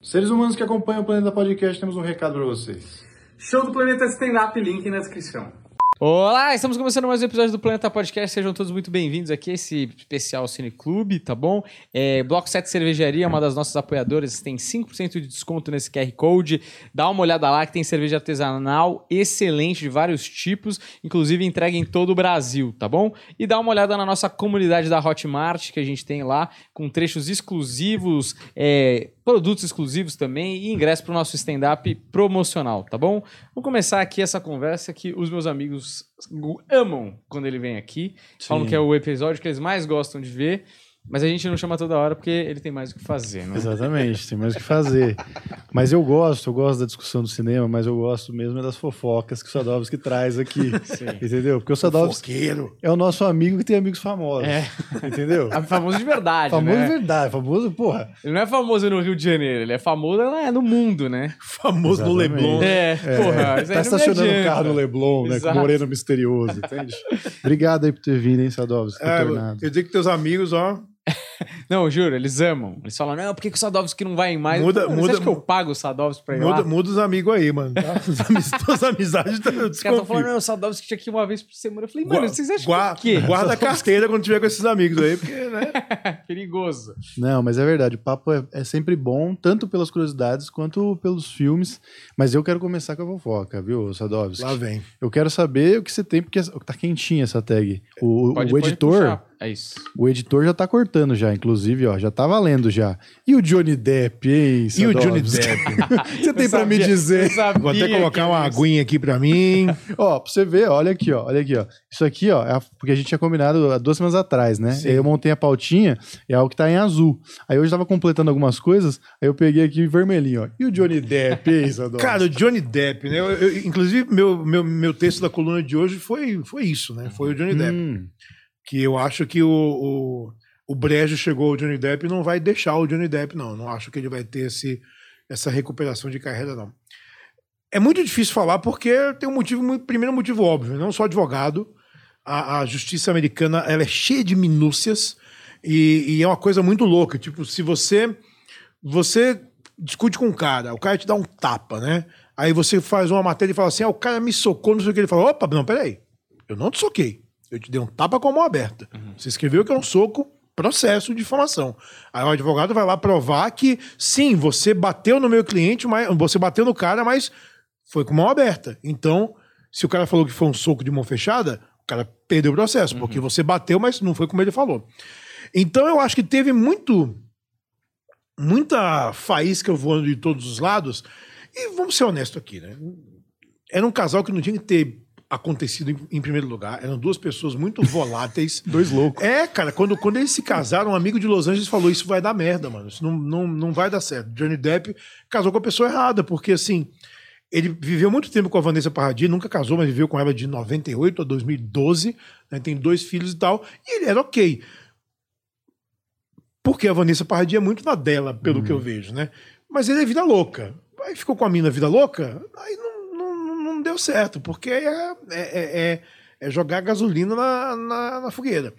Seres humanos que acompanham o Planeta Podcast, temos um recado para vocês. Show do Planeta Stand-Up, link na descrição. Olá, estamos começando mais um episódio do Planeta Podcast. Sejam todos muito bem-vindos aqui a esse especial Cine Clube, tá bom? É, Bloco 7 Cervejaria, uma das nossas apoiadoras, tem 5% de desconto nesse QR Code. Dá uma olhada lá que tem cerveja artesanal excelente de vários tipos, inclusive entrega em todo o Brasil, tá bom? E dá uma olhada na nossa comunidade da Hotmart que a gente tem lá, com trechos exclusivos, é, produtos exclusivos também e ingresso para o nosso stand-up promocional, tá bom? Vamos começar aqui essa conversa que os meus amigos amam quando ele vem aqui. Falam que é o episódio que eles mais gostam de ver. Mas a gente não chama toda hora porque ele tem mais o que fazer, né? Exatamente, tem mais o que fazer. Mas eu gosto, eu gosto da discussão do cinema, mas eu gosto mesmo das fofocas que o Sadovski traz aqui. Sim. Entendeu? Porque o Sadovski é o nosso amigo que tem amigos famosos. É. Entendeu? É famoso de verdade, famoso né? de verdade, famoso, porra. Ele não é famoso no Rio de Janeiro, ele é famoso é no mundo, né? Famoso Exatamente. no Leblon. É, porra. Tá estacionando o carro no Leblon, né? Com Exato. o moreno misterioso, entende? Obrigado aí por ter vindo, hein, Sadovski? É, eu digo que teus amigos, ó. Não, juro, eles amam. Eles falam, não, por que, que o Sadovski não vai em mais? Muda- Mano, muda- Você acha que eu pago o Sadovski pra ir Muda, lá? muda os amigos aí, mano. Tá? Os amigos, tuas amizades estão Os caras estão falando, não, o Sadovski tinha que ir uma vez por semana. Eu falei, mano, vocês acham Gua- que é o quê? Guarda a carteira quando tiver com esses amigos aí, porque, né? Perigoso. Não, mas é verdade, o papo é, é sempre bom, tanto pelas curiosidades quanto pelos filmes. Mas eu quero começar com a fofoca, viu, Sadovski? Lá vem. Eu quero saber o que você tem, porque tá quentinha essa tag. O, Pode- o pode editor, puxar. É isso. o editor já tá cortando já, inclusive, ó, já tá valendo já. E o Johnny Depp, hein, E o Johnny Sadovski? Depp? Você tem Eu pra me dizer? eu sabia Vou até que colocar uma isso. aguinha aqui pra mim. Ó, pra você ver, olha aqui, ó, olha aqui, ó. Isso aqui, ó, é a- porque a gente tinha combinado há duas semanas atrás, né? Sim. Aí eu montei a pautinha, é algo que tá em azul. Aí hoje eu tava completando algumas coisas, aí eu peguei aqui vermelhinho, ó. E o Johnny Depp, hein, Sadovski? Cara, o Johnny Depp, né? Eu- eu- inclusive, meu, meu, meu texto da coluna de hoje foi, foi isso, né? Foi o Johnny Depp. Hum, Que eu acho que o, o, o Brejo chegou ao Johnny Depp e não vai deixar o Johnny Depp, não. Não acho que ele vai ter esse, essa recuperação de carreira, não. É muito difícil falar porque tem um motivo, primeiro motivo óbvio, não sou advogado. A, a justiça americana ela é cheia de minúcias e, e é uma coisa muito louca. Tipo, se você você discute com um cara, o cara te dá um tapa, né? Aí você faz uma matéria e fala assim: ah, o cara me socou, não sei o que. Ele fala: opa, não, peraí. Eu não te soquei. Eu te dei um tapa com a mão aberta. Você escreveu que é um soco, processo de difamação. Aí o advogado vai lá provar que, sim, você bateu no meu cliente, mas você bateu no cara, mas foi com mão aberta. Então, se o cara falou que foi um soco de mão fechada, o cara perdeu o processo, porque você bateu, mas não foi como ele falou. Então, eu acho que teve muito muita faísca voando de todos os lados. E vamos ser honestos aqui, né? Era um casal que não tinha que ter acontecido em, em primeiro lugar. Eram duas pessoas muito voláteis. Dois loucos. É, cara, quando, quando eles se casaram, um amigo de Los Angeles falou: Isso vai dar merda, mano. Isso não, não, não vai dar certo. Johnny Depp casou com a pessoa errada, porque assim. Ele viveu muito tempo com a Vanessa Paradis, nunca casou, mas viveu com ela de 98 a 2012, né, tem dois filhos e tal, e ele era ok. Porque a Vanessa Paradis é muito na dela, pelo que eu vejo, né? Mas ele é vida louca. Aí ficou com a mina vida louca, aí não, não, não deu certo, porque é, é, é- é- é jogar gasolina na, na, na fogueira.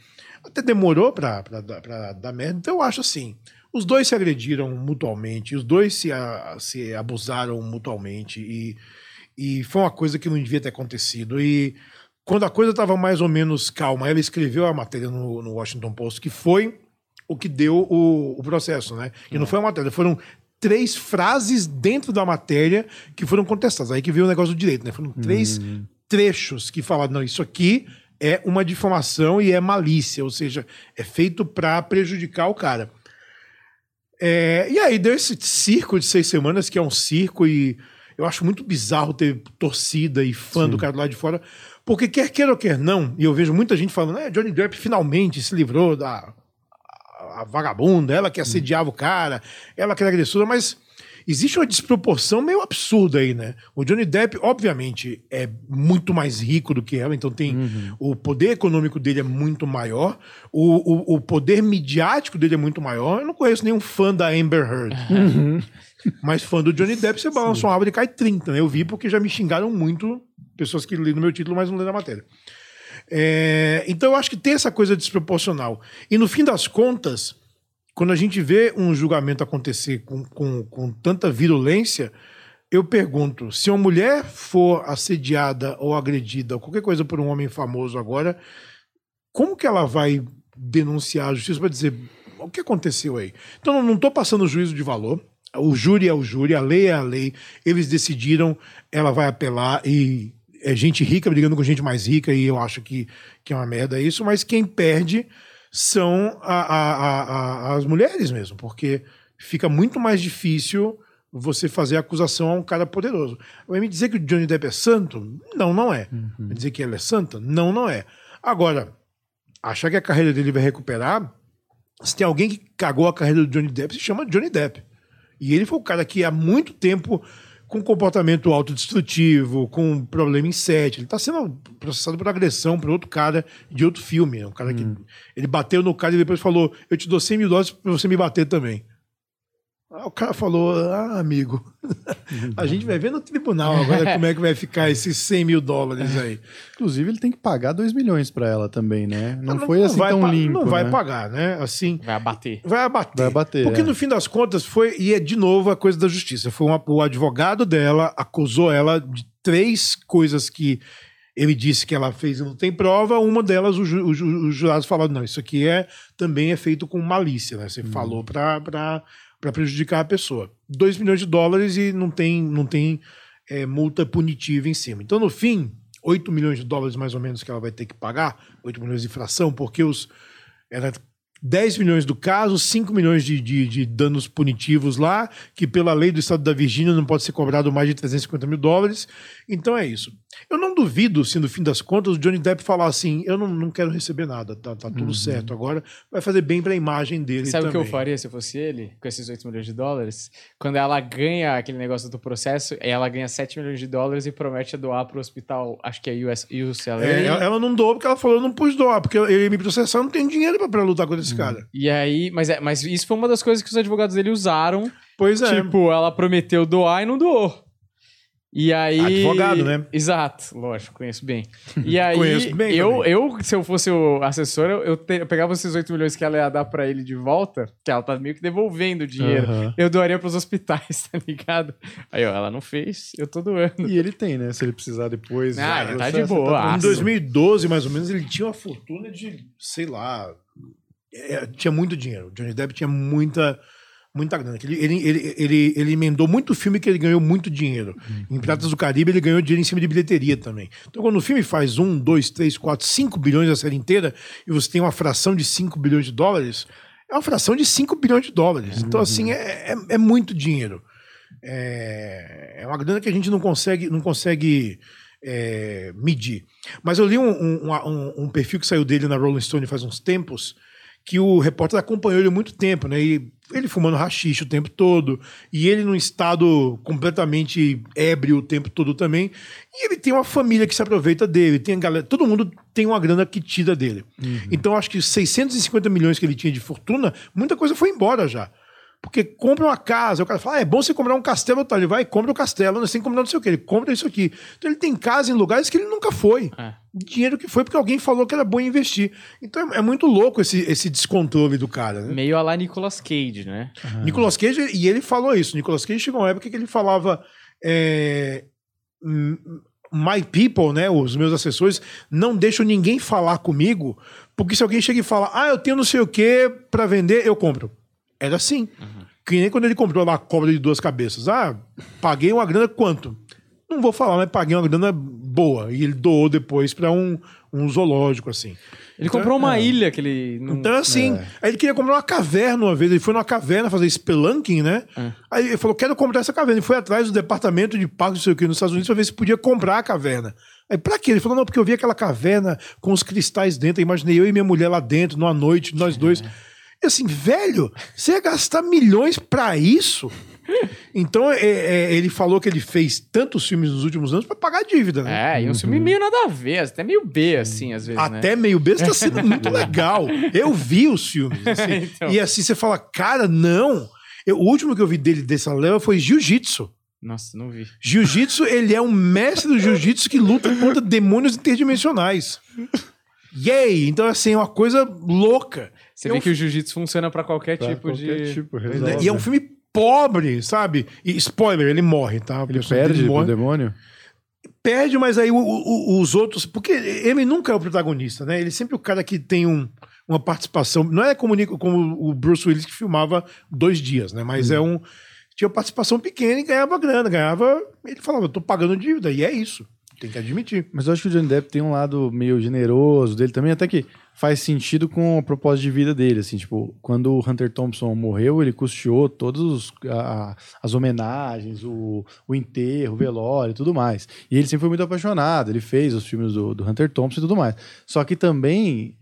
Até demorou pra, pra, dar- pra dar merda, então eu acho assim. Os dois se agrediram mutualmente, os dois se, a- se abusaram mutualmente, e, e foi uma coisa que não devia ter acontecido. E quando a coisa estava mais ou menos calma, ela escreveu a matéria no, no Washington Post, que foi o que deu o, o processo, né? E não foi uma matéria, foram três frases dentro da matéria que foram contestadas. Aí que veio o negócio do direito, né? Foram três trechos que falaram, não, isso aqui é uma difamação e é malícia, ou seja, é feito para prejudicar o cara. É, e aí deu esse circo de seis semanas, que é um circo, e eu acho muito bizarro ter torcida e fã do cara do lado de fora, porque quer queira ou quer não, e eu vejo muita gente falando, é, Johnny Depp finalmente se livrou da a vagabunda, ela que assediava o cara, ela que era agressora, mas existe uma desproporção meio absurda aí, né? O Johnny Depp, obviamente, é muito mais rico do que ela, então tem o poder econômico dele é muito maior, o, o, o poder midiático dele é muito maior. Eu não conheço nenhum fã da Amber Heard. Mas fã do Johnny Depp, você balança uma árvore e cai 30, né? Eu vi porque já me xingaram muito pessoas que leram meu título, mas não leram a matéria. É, então eu acho que tem essa coisa desproporcional. E no fim das contas, quando a gente vê um julgamento acontecer com, com, com tanta virulência, eu pergunto: se uma mulher for assediada ou agredida, ou qualquer coisa por um homem famoso agora, como que ela vai denunciar a justiça para dizer o que aconteceu aí? Então, não estou passando juízo de valor. O júri é o júri, a lei é a lei. Eles decidiram, ela vai apelar e é gente rica brigando com gente mais rica e eu acho que, que é uma merda isso. Mas quem perde são a, a, a, as mulheres mesmo, porque fica muito mais difícil você fazer acusação a um cara poderoso. Vai me dizer que o Johnny Depp é santo? Não, não é. Uhum. Vai dizer que ele é santa? Não, não é. Agora, achar que a carreira dele vai recuperar, se tem alguém que cagou a carreira do Johnny Depp, se chama Johnny Depp. E ele foi o cara que há muito tempo com comportamento autodestrutivo, com problema em set. Ele está sendo processado por agressão por outro cara de outro filme. Um cara hum. que ele bateu no cara e depois falou: Eu te dou 100 mil dólares para você me bater também. Aí o cara falou, ah, amigo, a gente vai ver no tribunal agora como é que vai ficar esses 100 mil dólares aí. Inclusive, ele tem que pagar 2 milhões para ela também, né? Não, não foi assim não tão limpo. Não vai né? pagar, né? Assim. Vai abater. Vai abater. Vai abater. Porque é. no fim das contas foi, e é de novo a coisa da justiça. Foi uma, o advogado dela acusou ela de três coisas que ele disse que ela fez e não tem prova, uma delas os jurados falaram, não, isso aqui é também é feito com malícia, né? Você hum. falou para para prejudicar a pessoa. 2 milhões de dólares e não tem, não tem é, multa punitiva em cima. Então, no fim, 8 milhões de dólares mais ou menos que ela vai ter que pagar, 8 milhões de infração, porque os. Era 10 milhões do caso, 5 milhões de, de, de, danos punitivos lá, que pela lei do estado da Virgínia não pode ser cobrado mais de 350 mil dólares. Então é isso. Eu não duvido se no fim das contas o Johnny Depp falar assim: eu não, não quero receber nada, tá, tá tudo uhum. certo. Agora vai fazer bem para a imagem dele. Sabe o que eu faria se eu fosse ele, com esses 8 milhões de dólares? Quando ela ganha aquele negócio do processo, ela ganha 7 milhões de dólares e promete doar para o hospital, acho que é US, UCLA. É, ela não doou porque ela falou: eu não pus doar, porque ele me processar, não tem dinheiro para lutar contra esse uhum. cara. E aí, mas, é, mas isso foi uma das coisas que os advogados dele usaram. Pois é. Tipo, ela prometeu doar e não doou. E aí. Advogado, né? Exato, lógico, conheço bem. E aí, conheço bem eu, eu, se eu fosse o assessor, eu, te, eu, pegava esses 8 milhões que ela ia dar pra ele de volta, que ela tá meio que devolvendo o dinheiro. Uhum. Eu doaria pros hospitais, tá ligado? Aí, ó, ela não fez, eu tô doando. E ele tem, né? Se ele precisar depois. Ah, já, tá de boa. Tá... Em 2012, mais ou menos, ele tinha uma fortuna de, sei lá. É, tinha muito dinheiro. O Johnny Depp tinha muita muita grana. Ele, ele, ele, ele, ele emendou muito filme que ele ganhou muito dinheiro. Uhum. Em Piratas do Caribe, ele ganhou dinheiro em cima de bilheteria também. Então, quando o filme faz um, dois, três, quatro, cinco bilhões a série inteira, e você tem uma fração de cinco bilhões de dólares, é uma fração de cinco bilhões de dólares. Então, assim, uhum. é, é, é, muito dinheiro. É, é uma grana que a gente não consegue, não consegue é, medir. Mas eu li um, um, um, um perfil que saiu dele na Rolling Stone faz uns tempos, que o repórter acompanhou ele muito tempo, né? E ele fumando rachixe o tempo todo, e ele num estado completamente ébrio o tempo todo também. E ele tem uma família que se aproveita dele, tem galera, todo mundo tem uma grana que tira dele. Uhum. Então acho que 650 milhões que ele tinha de fortuna, muita coisa foi embora já. Porque compra uma casa, o cara fala, ah, é bom você comprar um castelo, tá? ele vai e compra o castelo, não tem que comprar não sei o que, ele compra isso aqui. Então ele tem casa em lugares que ele nunca foi. É. Dinheiro que foi porque alguém falou que era bom investir. Então é, é muito louco esse, esse descontrole do cara, né? Meio a lá Nicolas Cage, né? Uhum. Nicolas Cage, e ele falou isso. Nicolas Cage chegou uma época que ele falava. É, my people, né, os meus assessores, não deixam ninguém falar comigo, porque se alguém chega e fala, ah, eu tenho não sei o que para vender, eu compro. Era assim. Uhum. Que nem quando ele comprou lá a cobra de duas cabeças. Ah, paguei uma grana quanto? Não vou falar, mas paguei uma grana boa. E ele doou depois para um, um zoológico, assim. Ele então, comprou uma é. ilha que ele. Não... Então, assim, é. aí ele queria comprar uma caverna uma vez. Ele foi numa caverna fazer spelunking, né? É. Aí ele falou: quero comprar essa caverna. Ele foi atrás do departamento de parques, não sei o que, nos Estados Unidos, pra ver se podia comprar a caverna. Aí, pra quê? Ele falou: não, porque eu vi aquela caverna com os cristais dentro. Eu imaginei eu e minha mulher lá dentro, numa noite, nós dois. É. E assim, velho, você ia gastar milhões para isso? Então, é, é, ele falou que ele fez tantos filmes nos últimos anos para pagar a dívida, né? É, e um uhum. filme meio nada a ver, até meio B, assim, às vezes. Né? Até né? meio B está sendo muito legal. Eu vi os filmes. Assim, então... E assim, você fala, cara, não. Eu, o último que eu vi dele dessa leva foi Jiu-Jitsu. Nossa, não vi. Jiu-Jitsu, ele é um mestre do jiu-jitsu que luta contra demônios interdimensionais. Yay! Então, assim, é uma coisa louca. Você é vê um que o jiu-jitsu funciona para qualquer pra tipo qualquer de. Tipo, e é um filme pobre, sabe? E spoiler, ele morre, tá? Ele perde morre. pro demônio? Perde, mas aí o, o, os outros. Porque ele nunca é o protagonista, né? Ele é sempre o cara que tem um, uma participação. Não é como, como o Bruce Willis que filmava dois dias, né? Mas hum. é um. Tinha participação pequena e ganhava grana, ganhava. Ele falava, eu tô pagando dívida, e é isso. Tem que admitir. Mas eu acho que o Johnny Depp tem um lado meio generoso dele também, até que faz sentido com o propósito de vida dele, assim, tipo, quando o Hunter Thompson morreu, ele custeou todas as homenagens, o, o enterro, o velório e tudo mais. E ele sempre foi muito apaixonado, ele fez os filmes do, do Hunter Thompson e tudo mais. Só que também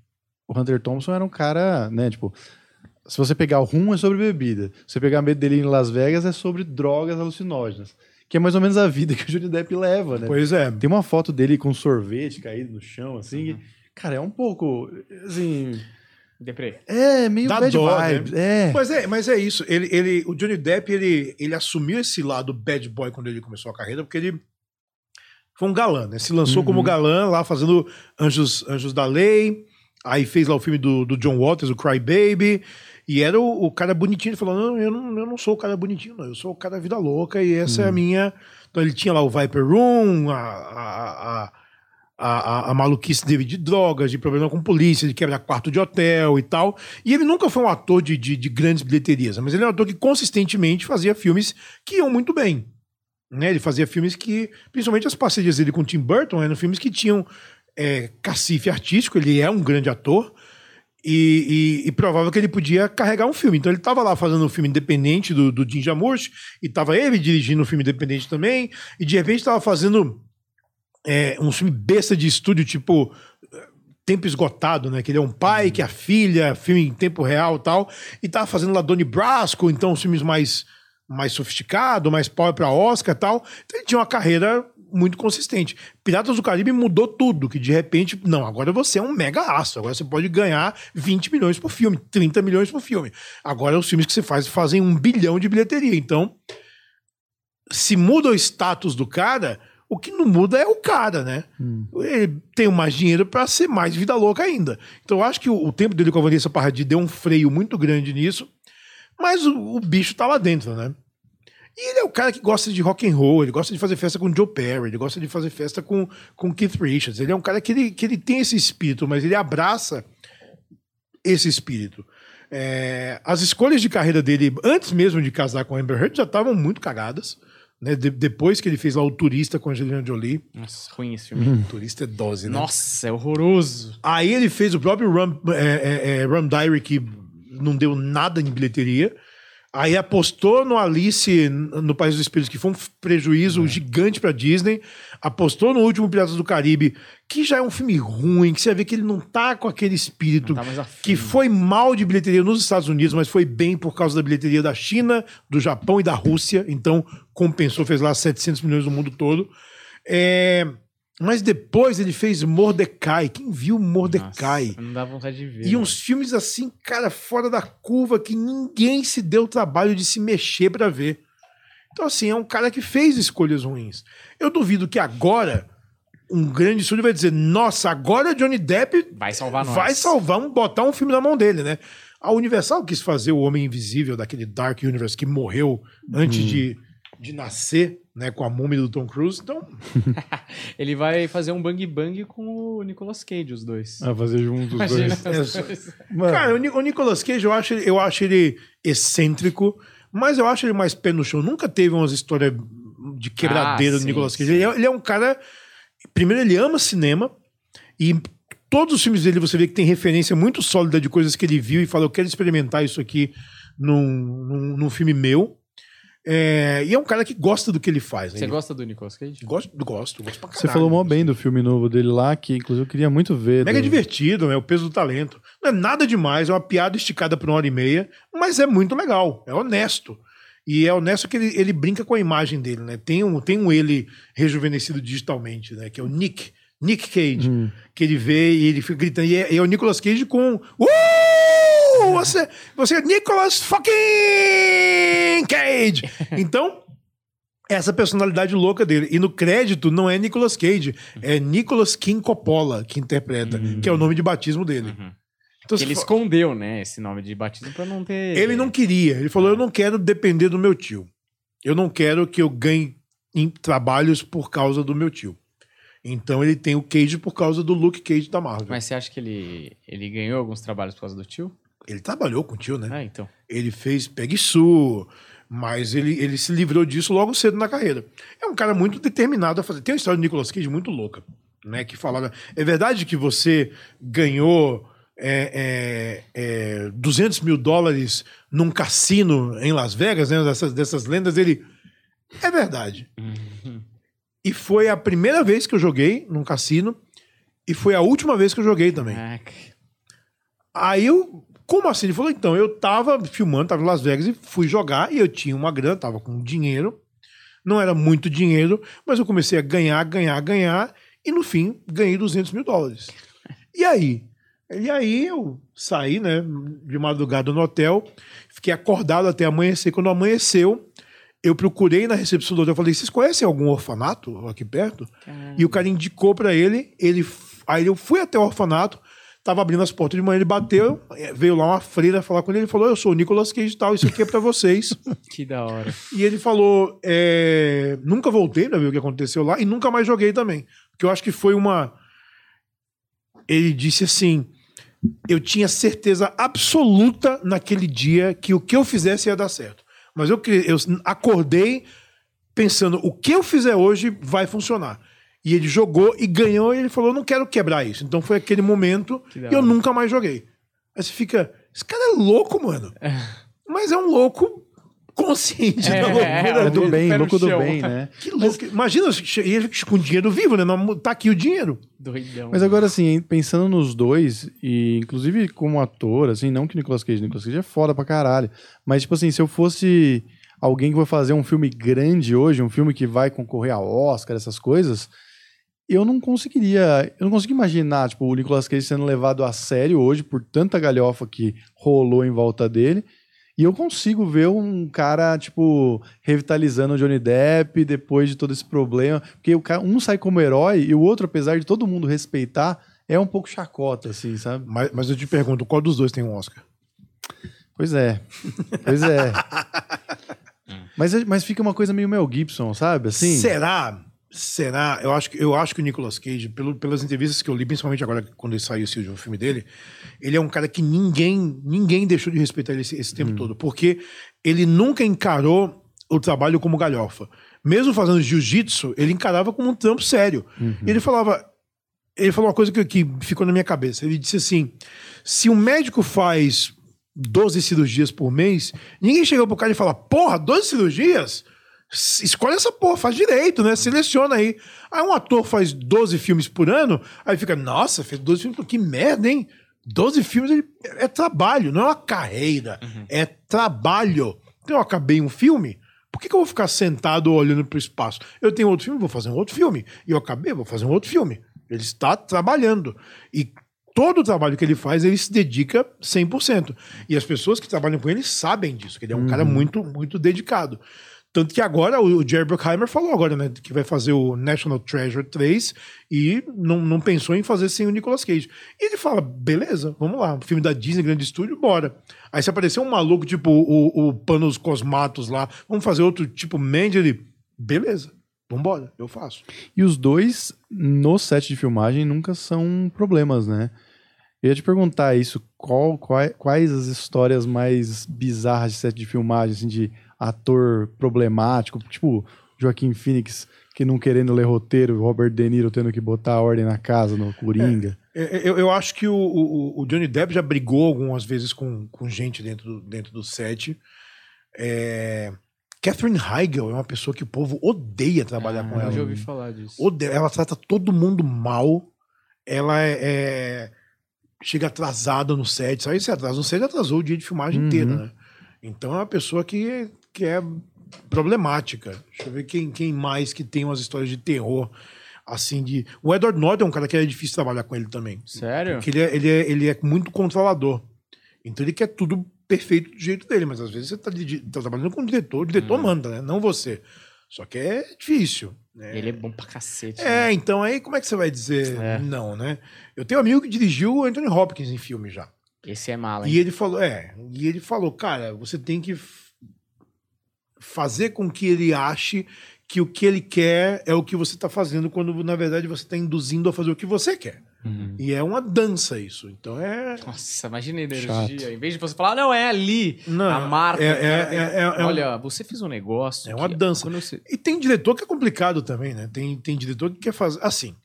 o Hunter Thompson era um cara, né, tipo, se você pegar o rum é sobre bebida, se você pegar medo dele em Las Vegas é sobre drogas alucinógenas que é mais ou menos a vida que o Johnny Depp leva, né? Pois é. Tem uma foto dele com sorvete caído no chão, assim. Uhum. cara, é um pouco, assim... Deprê. É, meio Dá bad dó, né? vibes. Né? É. Mas é, mas é isso. Ele, ele, o Johnny Depp, ele, ele assumiu esse lado bad boy quando ele começou a carreira, porque ele foi um galã, né? Se lançou uhum. como galã lá fazendo Anjos, Anjos da Lei, aí fez lá o filme do, do John Waters, o Cry Baby, e era o, o, cara bonitinho, ele falou: não eu, não, eu não sou o cara bonitinho, não, eu sou o cara vida louca, e essa hum. é a hum. minha. Então ele tinha lá o Viper Room, a, a, a, a, a maluquice dele de drogas, de problema com polícia, de quebrar quarto de hotel e tal. E ele nunca foi um ator de, de, de grandes bilheterias, mas ele é um ator que consistentemente fazia filmes que iam muito bem. Né? Ele fazia filmes que, principalmente as parcerias dele com Tim Burton, eram filmes que tinham é, cacife artístico, ele é um grande ator, e, e, e, provável que ele podia carregar um filme. Então ele estava lá fazendo um filme independente do, do Jim Jarmusch, e estava ele dirigindo um filme independente também, e de repente estava fazendo é, um filme besta de estúdio, tipo Tempo Esgotado, né? Que ele é um pai, que é a filha, filme em tempo real e tal, e estava fazendo lá Donnie Brasco, então filmes mais mais sofisticado, mais power para Oscar e tal. Então ele tinha uma carreira muito consistente. Piratas do Caribe mudou tudo, que de repente, não, agora você é um mega aço, agora você pode ganhar 20 milhões por filme, 30 milhões por filme. Agora os filmes que você faz fazem um bilhão de bilheteria. Então, se muda o status do cara, o que não muda é o cara, né? Hum. Ele tem mais dinheiro para ser mais vida louca ainda. Então eu acho que o, o tempo dele com a Vanessa Paradis deu um freio muito grande nisso, mas o, o bicho tá lá dentro, né? E ele é o cara que gosta de rock and roll, ele gosta de fazer festa com Joe Perry, ele gosta de fazer festa com, com Keith Richards. Ele é um cara que ele, que ele tem esse espírito, mas ele abraça esse espírito. É, as escolhas de carreira dele, antes mesmo de casar com Amber Heard, já estavam muito cagadas. Né? De, depois que ele fez lá o Turista com a Angelina Jolie. Nossa, ruim esse filme. Hum. Turista é dose, né? Nossa, é horroroso. Aí ele fez o próprio Rum, é, é, é Rum Diary, que não deu nada em bilheteria. Aí apostou no Alice no País dos Espíritos, que foi um prejuízo é. gigante para Disney. Apostou no último Piratas do Caribe, que já é um filme ruim, que você vê que ele não tá com aquele espírito tá que foi mal de bilheteria nos Estados Unidos, mas foi bem por causa da bilheteria da China, do Japão e da Rússia. Então compensou, fez lá 700 milhões no mundo todo. É... Mas depois ele fez Mordecai. Quem viu Mordecai? Nossa, não dá vontade de ver. E mano. uns filmes assim, cara, fora da curva, que ninguém se deu o trabalho de se mexer para ver. Então, assim, é um cara que fez escolhas ruins. Eu duvido que agora um grande estúdio vai dizer: nossa, agora Johnny Depp vai salvar nós. Vai salvar, um, botar um filme na mão dele, né? A Universal quis fazer o Homem Invisível daquele Dark Universe que morreu antes hum. de, de nascer né, com a múmia do Tom Cruise, então... ele vai fazer um bang bang com o Nicolas Cage, os dois. Ah, fazer juntos os dois. dois. Cara, o, Nicolas Cage, eu acho, eu acho ele excêntrico, mas eu acho ele mais pé no chão. Nunca teve umas histórias de quebradeira ah, do Nicolas Cage. Ele é, ele é um cara... Primeiro, ele ama cinema e todos os filmes dele você vê que tem referência muito sólida de coisas que ele viu e fala, eu quero experimentar isso aqui num, num, num filme meu. É, e é um cara que gosta do que ele faz. Né? Você gosta do Nicolas Cage? Gosto, gosto, gosto pra caralho. Você falou mó bem do filme novo dele lá, que inclusive eu queria muito ver. Mega do... divertido, né? O peso do talento. Não é nada demais, é uma piada esticada por uma hora e meia, mas é muito legal, é honesto. E é honesto que ele, ele brinca com a imagem dele, né? Tem um, tem um ele rejuvenescido digitalmente, né? Que é o Nick, Nick Cage, hum. que ele vê e ele fica gritando. E é, é o Nicolas Cage com. Uh! Você, você é Nicolas fucking Cage! Então, essa personalidade louca dele. E no crédito não é Nicolas Cage, é Nicolas King Coppola que interpreta, uhum. que é o nome de batismo dele. Uhum. Então, ele escondeu, né, esse nome de batismo para não ter. Ele não queria. Ele falou: eu não quero depender do meu tio. Eu não quero que eu ganhe em trabalhos por causa do meu tio. Então ele tem o Cage por causa do Luke Cage da Marvel. Mas você acha que ele, ele ganhou alguns trabalhos por causa do tio? Ele trabalhou com o tio, né? Ah, então. Ele fez Peg Sue, mas ele, ele se livrou disso logo cedo na carreira. É um cara muito determinado a fazer. Tem uma história do Nicolas Cage muito louca, né? Que falava. É verdade que você ganhou é, é, é, 200 mil dólares num cassino em Las Vegas, né? Dessas, dessas lendas. Ele. É verdade. Uhum. E foi a primeira vez que eu joguei num cassino. E foi a última vez que eu joguei também. Aí eu. Como assim? Ele falou, então, eu tava filmando, tava em Las Vegas e fui jogar e eu tinha uma grana, tava com dinheiro. Não era muito dinheiro, mas eu comecei a ganhar, ganhar, ganhar. E no fim, ganhei 200 mil dólares. E aí? E aí eu saí, né, de madrugada no hotel, fiquei acordado até amanhecer. Quando amanheceu, eu procurei na recepção do hotel, falei, vocês conhecem algum orfanato aqui perto? Caramba. E o cara indicou para ele, ele, aí eu fui até o orfanato, tava abrindo as portas de manhã, ele bateu, é, veio lá uma freira falar com ele, ele falou, eu sou o Nicolas Cage e tal, isso aqui é para vocês. que da hora. E ele falou, é, nunca voltei pra ver o que aconteceu lá e nunca mais joguei também, porque eu acho que foi uma... Ele disse assim, eu tinha certeza absoluta naquele dia que o que eu fizesse ia dar certo. Mas eu, eu acordei pensando, o que eu fizer hoje vai funcionar. E ele jogou e ganhou, e ele falou: não quero quebrar isso. Então foi aquele momento e eu nunca mais joguei. Aí você fica, esse cara é louco, mano. É. Mas é um louco consciente é, da loucura. É, do bem, louco do bem, né? Que louco. Mas, Imagina, ele com dinheiro vivo, né? Tá aqui o dinheiro. Doidão. Mas agora, assim, pensando nos dois, e inclusive como ator, assim, não que Nicolas Cage, Nicolas Cage é foda pra caralho. Mas, tipo assim, se eu fosse alguém que vai fazer um filme grande hoje, um filme que vai concorrer a Oscar, essas coisas eu não conseguiria, eu não consigo imaginar, tipo, o Nicolas Cage sendo levado a sério hoje por tanta galhofa que rolou em volta dele. E eu consigo ver um cara, tipo, revitalizando o Johnny Depp depois de todo esse problema. Porque o cara, um sai como herói e o outro, apesar de todo mundo respeitar, é um pouco chacota, assim, sabe? Mas, mas eu te pergunto, qual dos dois tem um Oscar? Pois é. Pois é. mas, mas fica uma coisa meio Mel Gibson, sabe? Assim. Será? Será? Eu acho que, eu acho que o Nicolas Cage, pelo, pelas entrevistas que eu li, principalmente agora quando ele saiu esse último filme dele, ele é um cara que ninguém ninguém deixou de respeitar ele esse, esse tempo hum. todo. Porque ele nunca encarou o trabalho como galhofa. Mesmo fazendo jiu-jitsu, ele encarava como um trampo sério. Uhum. Ele falava. Ele falou uma coisa que, que ficou na minha cabeça. Ele disse assim: se um médico faz 12 cirurgias por mês, ninguém chega pro cara e fala: porra, 12 cirurgias? Escolhe essa porra, faz direito, né? Seleciona aí. Aí um ator faz 12 filmes por ano, aí fica, nossa, fez 12 filmes, que merda, hein? 12 filmes é trabalho, não é uma carreira, uhum. é trabalho. Então eu acabei um filme, por que, que eu vou ficar sentado olhando para o espaço? Eu tenho outro filme, vou fazer um outro filme. E eu acabei, vou fazer um outro filme. Ele está trabalhando. E todo o trabalho que ele faz, ele se dedica 100%. E as pessoas que trabalham com ele sabem disso, que ele é um uhum. cara muito, muito dedicado. Tanto que agora o Jerry Bruckheimer falou agora, né, que vai fazer o National Treasure 3 e não, não pensou em fazer sem o Nicolas Cage. E ele fala, beleza, vamos lá, filme da Disney, grande estúdio, bora. Aí se aparecer um maluco tipo o, o Panos Cosmatos lá, vamos fazer outro tipo Mandy, ele, beleza. Vambora, eu faço. E os dois, no set de filmagem, nunca são problemas, né? Eu ia te perguntar isso, qual, qual, quais as histórias mais bizarras de set de filmagem, assim, de ator problemático, tipo Joaquim Phoenix, que não querendo ler roteiro, Robert De Niro tendo que botar a ordem na casa no Coringa. É, é eu, eu, acho que o, o, o, Johnny Depp já brigou algumas vezes com, com gente dentro do, dentro do set. É... Catherine Heigl é uma pessoa que o povo odeia trabalhar ah, com ela. Eu já ouvi falar disso. Odeia. Ela trata todo mundo mal. Ela é, é... chega atrasada no set. Sabe se atrasa no set, atrasou o dia de filmagem uhum. inteiro, né? Então é uma pessoa que que é problemática. Deixa eu ver quem, quem mais que tem umas histórias de terror. Assim, de. O Edward Norton é um cara que é difícil trabalhar com ele também. Sério? Porque ele é, ele é, ele é muito controlador. Então ele quer tudo perfeito do jeito dele, mas às vezes você tá, tá trabalhando com o diretor, o diretor hum. manda, né? Não você. Só que é difícil. Né? Ele é bom pra cacete. É, né? então aí como é que você vai dizer é. não, né? Eu tenho um amigo que dirigiu o Anthony Hopkins em filme já. Esse é mala, hein? E ele falou, é, e ele falou, cara, você tem que fazer com que ele ache que o que ele quer é o que você está fazendo, quando na verdade você está induzindo a fazer o que você quer. Uhum. E é uma dança isso. Então é. Nossa, imagina a energia. Chato. Em vez de você falar, não, é ali. Não, a marca. É, é, é, é olha, um... você fez um negócio. É uma dança. Você... E tem diretor que é complicado também, né? Tem, tem diretor que quer fazer. Assim,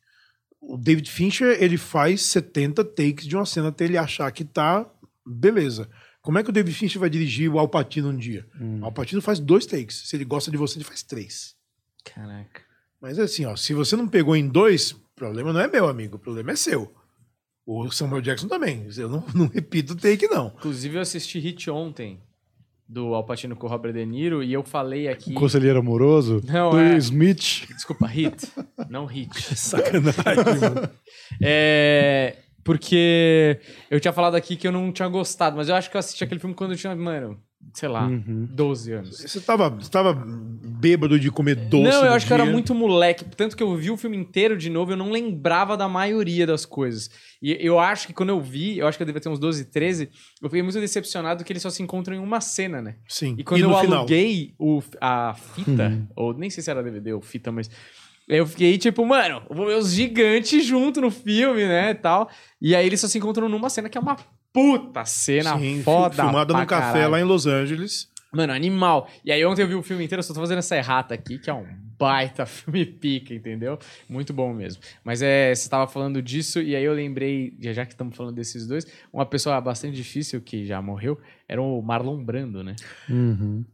o David Fincher, ele faz 70 takes de uma cena até ele achar que tá. Beleza. Como é que o David Fincher vai dirigir o Alpatino um dia? Hum. O Alpatino faz dois takes. Se ele gosta de você, ele faz três. Caraca. Mas assim, ó, se você não pegou em dois, o problema não é meu, amigo. O problema é seu. O Samuel Jackson também. Eu não, não repito o take, não. Inclusive, eu assisti Hit ontem do Alpatino com o Robert De Niro e eu falei aqui. Conselheiro amoroso? Não, do é... Smith. Desculpa, Hit. não Hit. Sacanagem, mano. É. Porque eu tinha falado aqui que eu não tinha gostado, mas eu acho que eu assisti aquele filme quando eu tinha, mano, sei lá, uhum. 12 anos. Você tava, você tava bêbado de comer doce? Não, eu acho dia. que eu era muito moleque. Tanto que eu vi o filme inteiro de novo, eu não lembrava da maioria das coisas. E eu acho que quando eu vi, eu acho que eu devia ter uns 12, 13, eu fiquei muito decepcionado que eles só se encontram em uma cena, né? Sim. E quando e eu final? aluguei o, a fita, uhum. ou nem sei se era DVD ou fita, mas eu fiquei tipo, mano, vou ver os gigantes junto no filme, né, tal. E aí eles só se encontram numa cena que é uma puta cena Sim, foda filmada num café lá em Los Angeles. Mano, animal. E aí ontem eu vi o filme inteiro, eu só tô fazendo essa errata aqui, que é um baita filme pica, entendeu? Muito bom mesmo. Mas é, você tava falando disso, e aí eu lembrei, já que estamos falando desses dois, uma pessoa bastante difícil que já morreu, era o Marlon Brando, né? Uhum.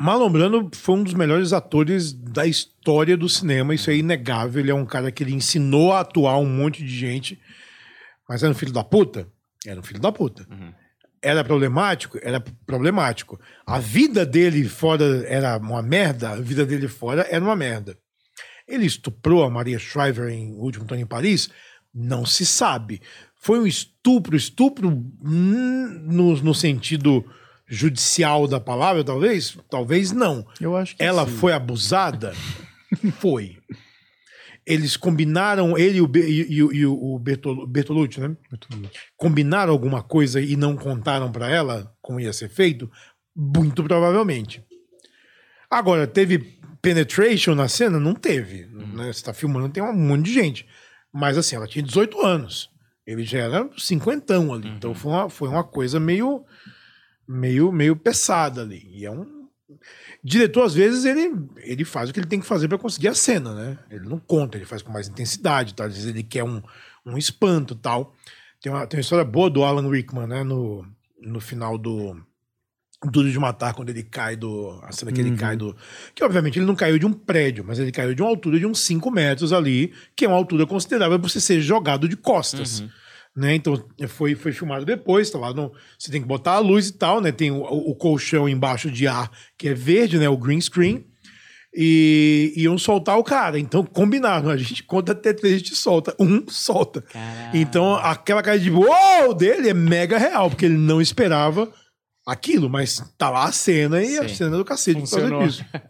Marlon Brando foi um dos melhores atores da história do cinema, isso é inegável. Ele é um cara que ele ensinou a atuar um monte de gente, mas era um filho da puta? Era um filho da puta. Uhum. Era problemático? Era problemático. A vida dele fora era uma merda, a vida dele fora era uma merda. Ele estuprou a Maria Shriver em O Último Tony em Paris? Não se sabe. Foi um estupro, estupro no, no sentido judicial da palavra, talvez? Talvez não. Eu acho que Ela sim. foi abusada? foi. Eles combinaram, ele e o, e, e o Bertol, Bertolucci, né? Bertolucci. Combinaram alguma coisa e não contaram para ela como ia ser feito? Muito provavelmente. Agora, teve penetration na cena? Não teve. Uhum. Né? Você tá filmando, tem um monte de gente. Mas assim, ela tinha 18 anos. Ele já era cinquentão ali. Uhum. Então foi uma, foi uma coisa meio meio, meio pesada ali. E é um. Diretor, às vezes, ele, ele faz o que ele tem que fazer para conseguir a cena, né? Ele não conta, ele faz com mais intensidade, tá? às vezes ele quer um, um espanto tal. Tem uma, tem uma história boa do Alan Rickman, né? No, no final do Duro de Matar, quando ele cai do. A cena que uhum. ele cai do. Que obviamente ele não caiu de um prédio, mas ele caiu de uma altura de uns 5 metros ali, que é uma altura considerável para você ser jogado de costas. Uhum né? Então foi, foi filmado depois, tá lá no, você tem que botar a luz e tal, né? Tem o, o colchão embaixo de ar que é verde, né? O green screen. E iam soltar o cara. Então combinaram. A gente conta até três, a gente solta. Um solta. Caralho. Então aquela cara de uou dele é mega real, porque ele não esperava aquilo, mas tá lá a cena e Sim. a cena do cacete Funcionou.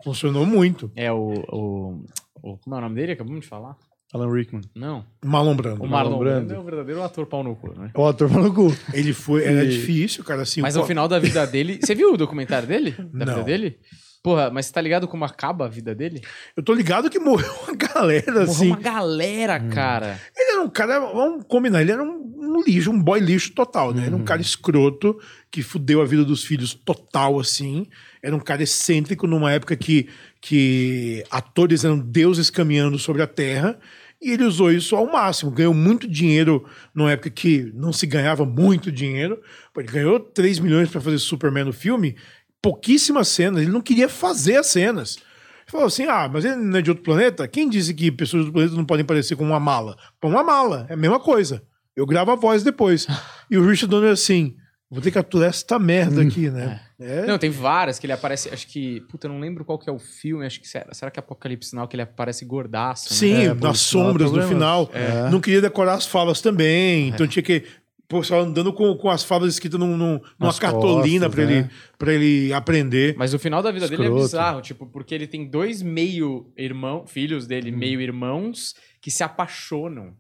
Funcionou muito. É o, o, o. Como é o nome dele? Acabamos de falar. Alan Rickman. Não. Marlon Brando. O Marlon, Marlon Brando. Brando é o verdadeiro ator pau no cu, né? É o ator pau no cu. Ele foi, era difícil, cara, assim. Mas no final da vida dele. Você viu o documentário dele? Da Não. vida dele? Porra, mas você tá ligado como acaba a vida dele? Eu tô ligado que morreu uma galera, morreu assim. Morreu uma galera, hum. cara. Ele era um cara, vamos combinar, ele era um, um lixo, um boy lixo total, né? Uhum. Era um uhum. cara escroto que fudeu a vida dos filhos total, assim. Era um cara excêntrico numa época que, que atores eram deuses caminhando sobre a terra. E ele usou isso ao máximo. Ganhou muito dinheiro numa época que não se ganhava muito dinheiro. Ele ganhou 3 milhões para fazer Superman no filme, pouquíssimas cenas. Ele não queria fazer as cenas. Ele falou assim: ah, mas ele não é de outro planeta? Quem disse que pessoas do planeta não podem parecer com uma mala? Uma mala, é a mesma coisa. Eu gravo a voz depois. E o Richard Donner assim. Vou ter que aturar essa merda hum. aqui, né? É. É. Não, tem várias que ele aparece. Acho que. Puta, eu não lembro qual que é o filme. Acho que. Será, será que é Apocalipse Sinal que ele aparece gordaço? Né? Sim, é, nas sombras no final. É. Não queria decorar as falas também. Então tinha que. pessoal andando com, com as falas escritas num, num, numa cartolina para né? ele, pra ele aprender. Mas o final da vida Escroto. dele é bizarro, tipo, porque ele tem dois meio irmão, filhos dele, hum. meio irmãos, que se apaixonam.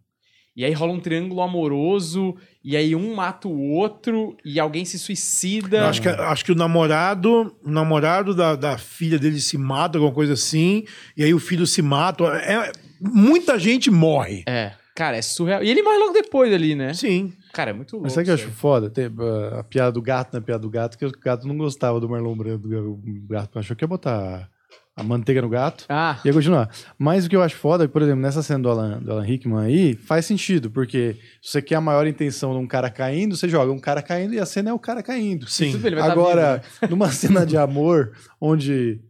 E aí rola um triângulo amoroso, e aí um mata o outro, e alguém se suicida. Eu acho que, acho que o namorado, o namorado da, da filha dele se mata, alguma coisa assim, e aí o filho se mata. É, muita gente morre. É. Cara, é surreal. E ele morre logo depois ali, né? Sim. Cara, é muito louco. Mas sabe o que eu acho foda? Tem, uh, a piada do gato na né? piada do gato, que o gato não gostava do Marlon Brando. O gato achou que ia botar a manteiga no gato ah. e ia continuar. Mas o que eu acho foda é por exemplo, nessa cena do Alan, do Alan Rickman aí, faz sentido, porque se você quer a maior intenção de um cara caindo, você joga um cara caindo e a cena é o cara caindo. Sim. Agora, né? numa cena de amor, onde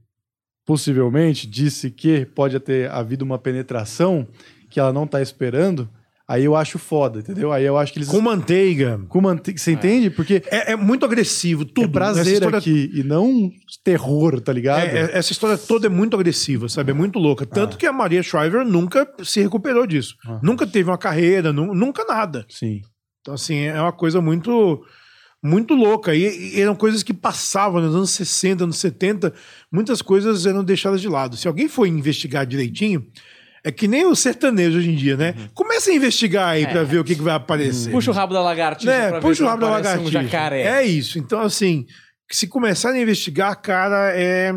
possivelmente disse que pode ter havido uma penetração que ela não tá esperando, Aí eu acho foda, entendeu? Aí eu acho que eles. Com manteiga. Com manteiga. Você é. entende? Porque. É, é, muito agressivo, tudo. É prazer história... aqui e não terror, tá ligado? É, é, essa história toda é muito agressiva, sabe? É muito louca. Tanto ah. que a Maria Shriver nunca se recuperou disso. Ah. Nunca teve uma carreira, nu nunca nada. Sim. Então, assim, é uma coisa muito. Muito louca. E, e eram coisas que passavam nos anos 60, anos 70. Muitas coisas eram deixadas de lado. Se alguém for investigar direitinho, é que nem o sertanejo hoje em dia, né? Uhum. Começa a investigar aí é. pra ver o que, que vai aparecer. Puxa o rabo da lagartixa. Né? Puxa o rabo da lagartixa. Um jacaré. É isso. Então, assim, se começarem a investigar, cara, é.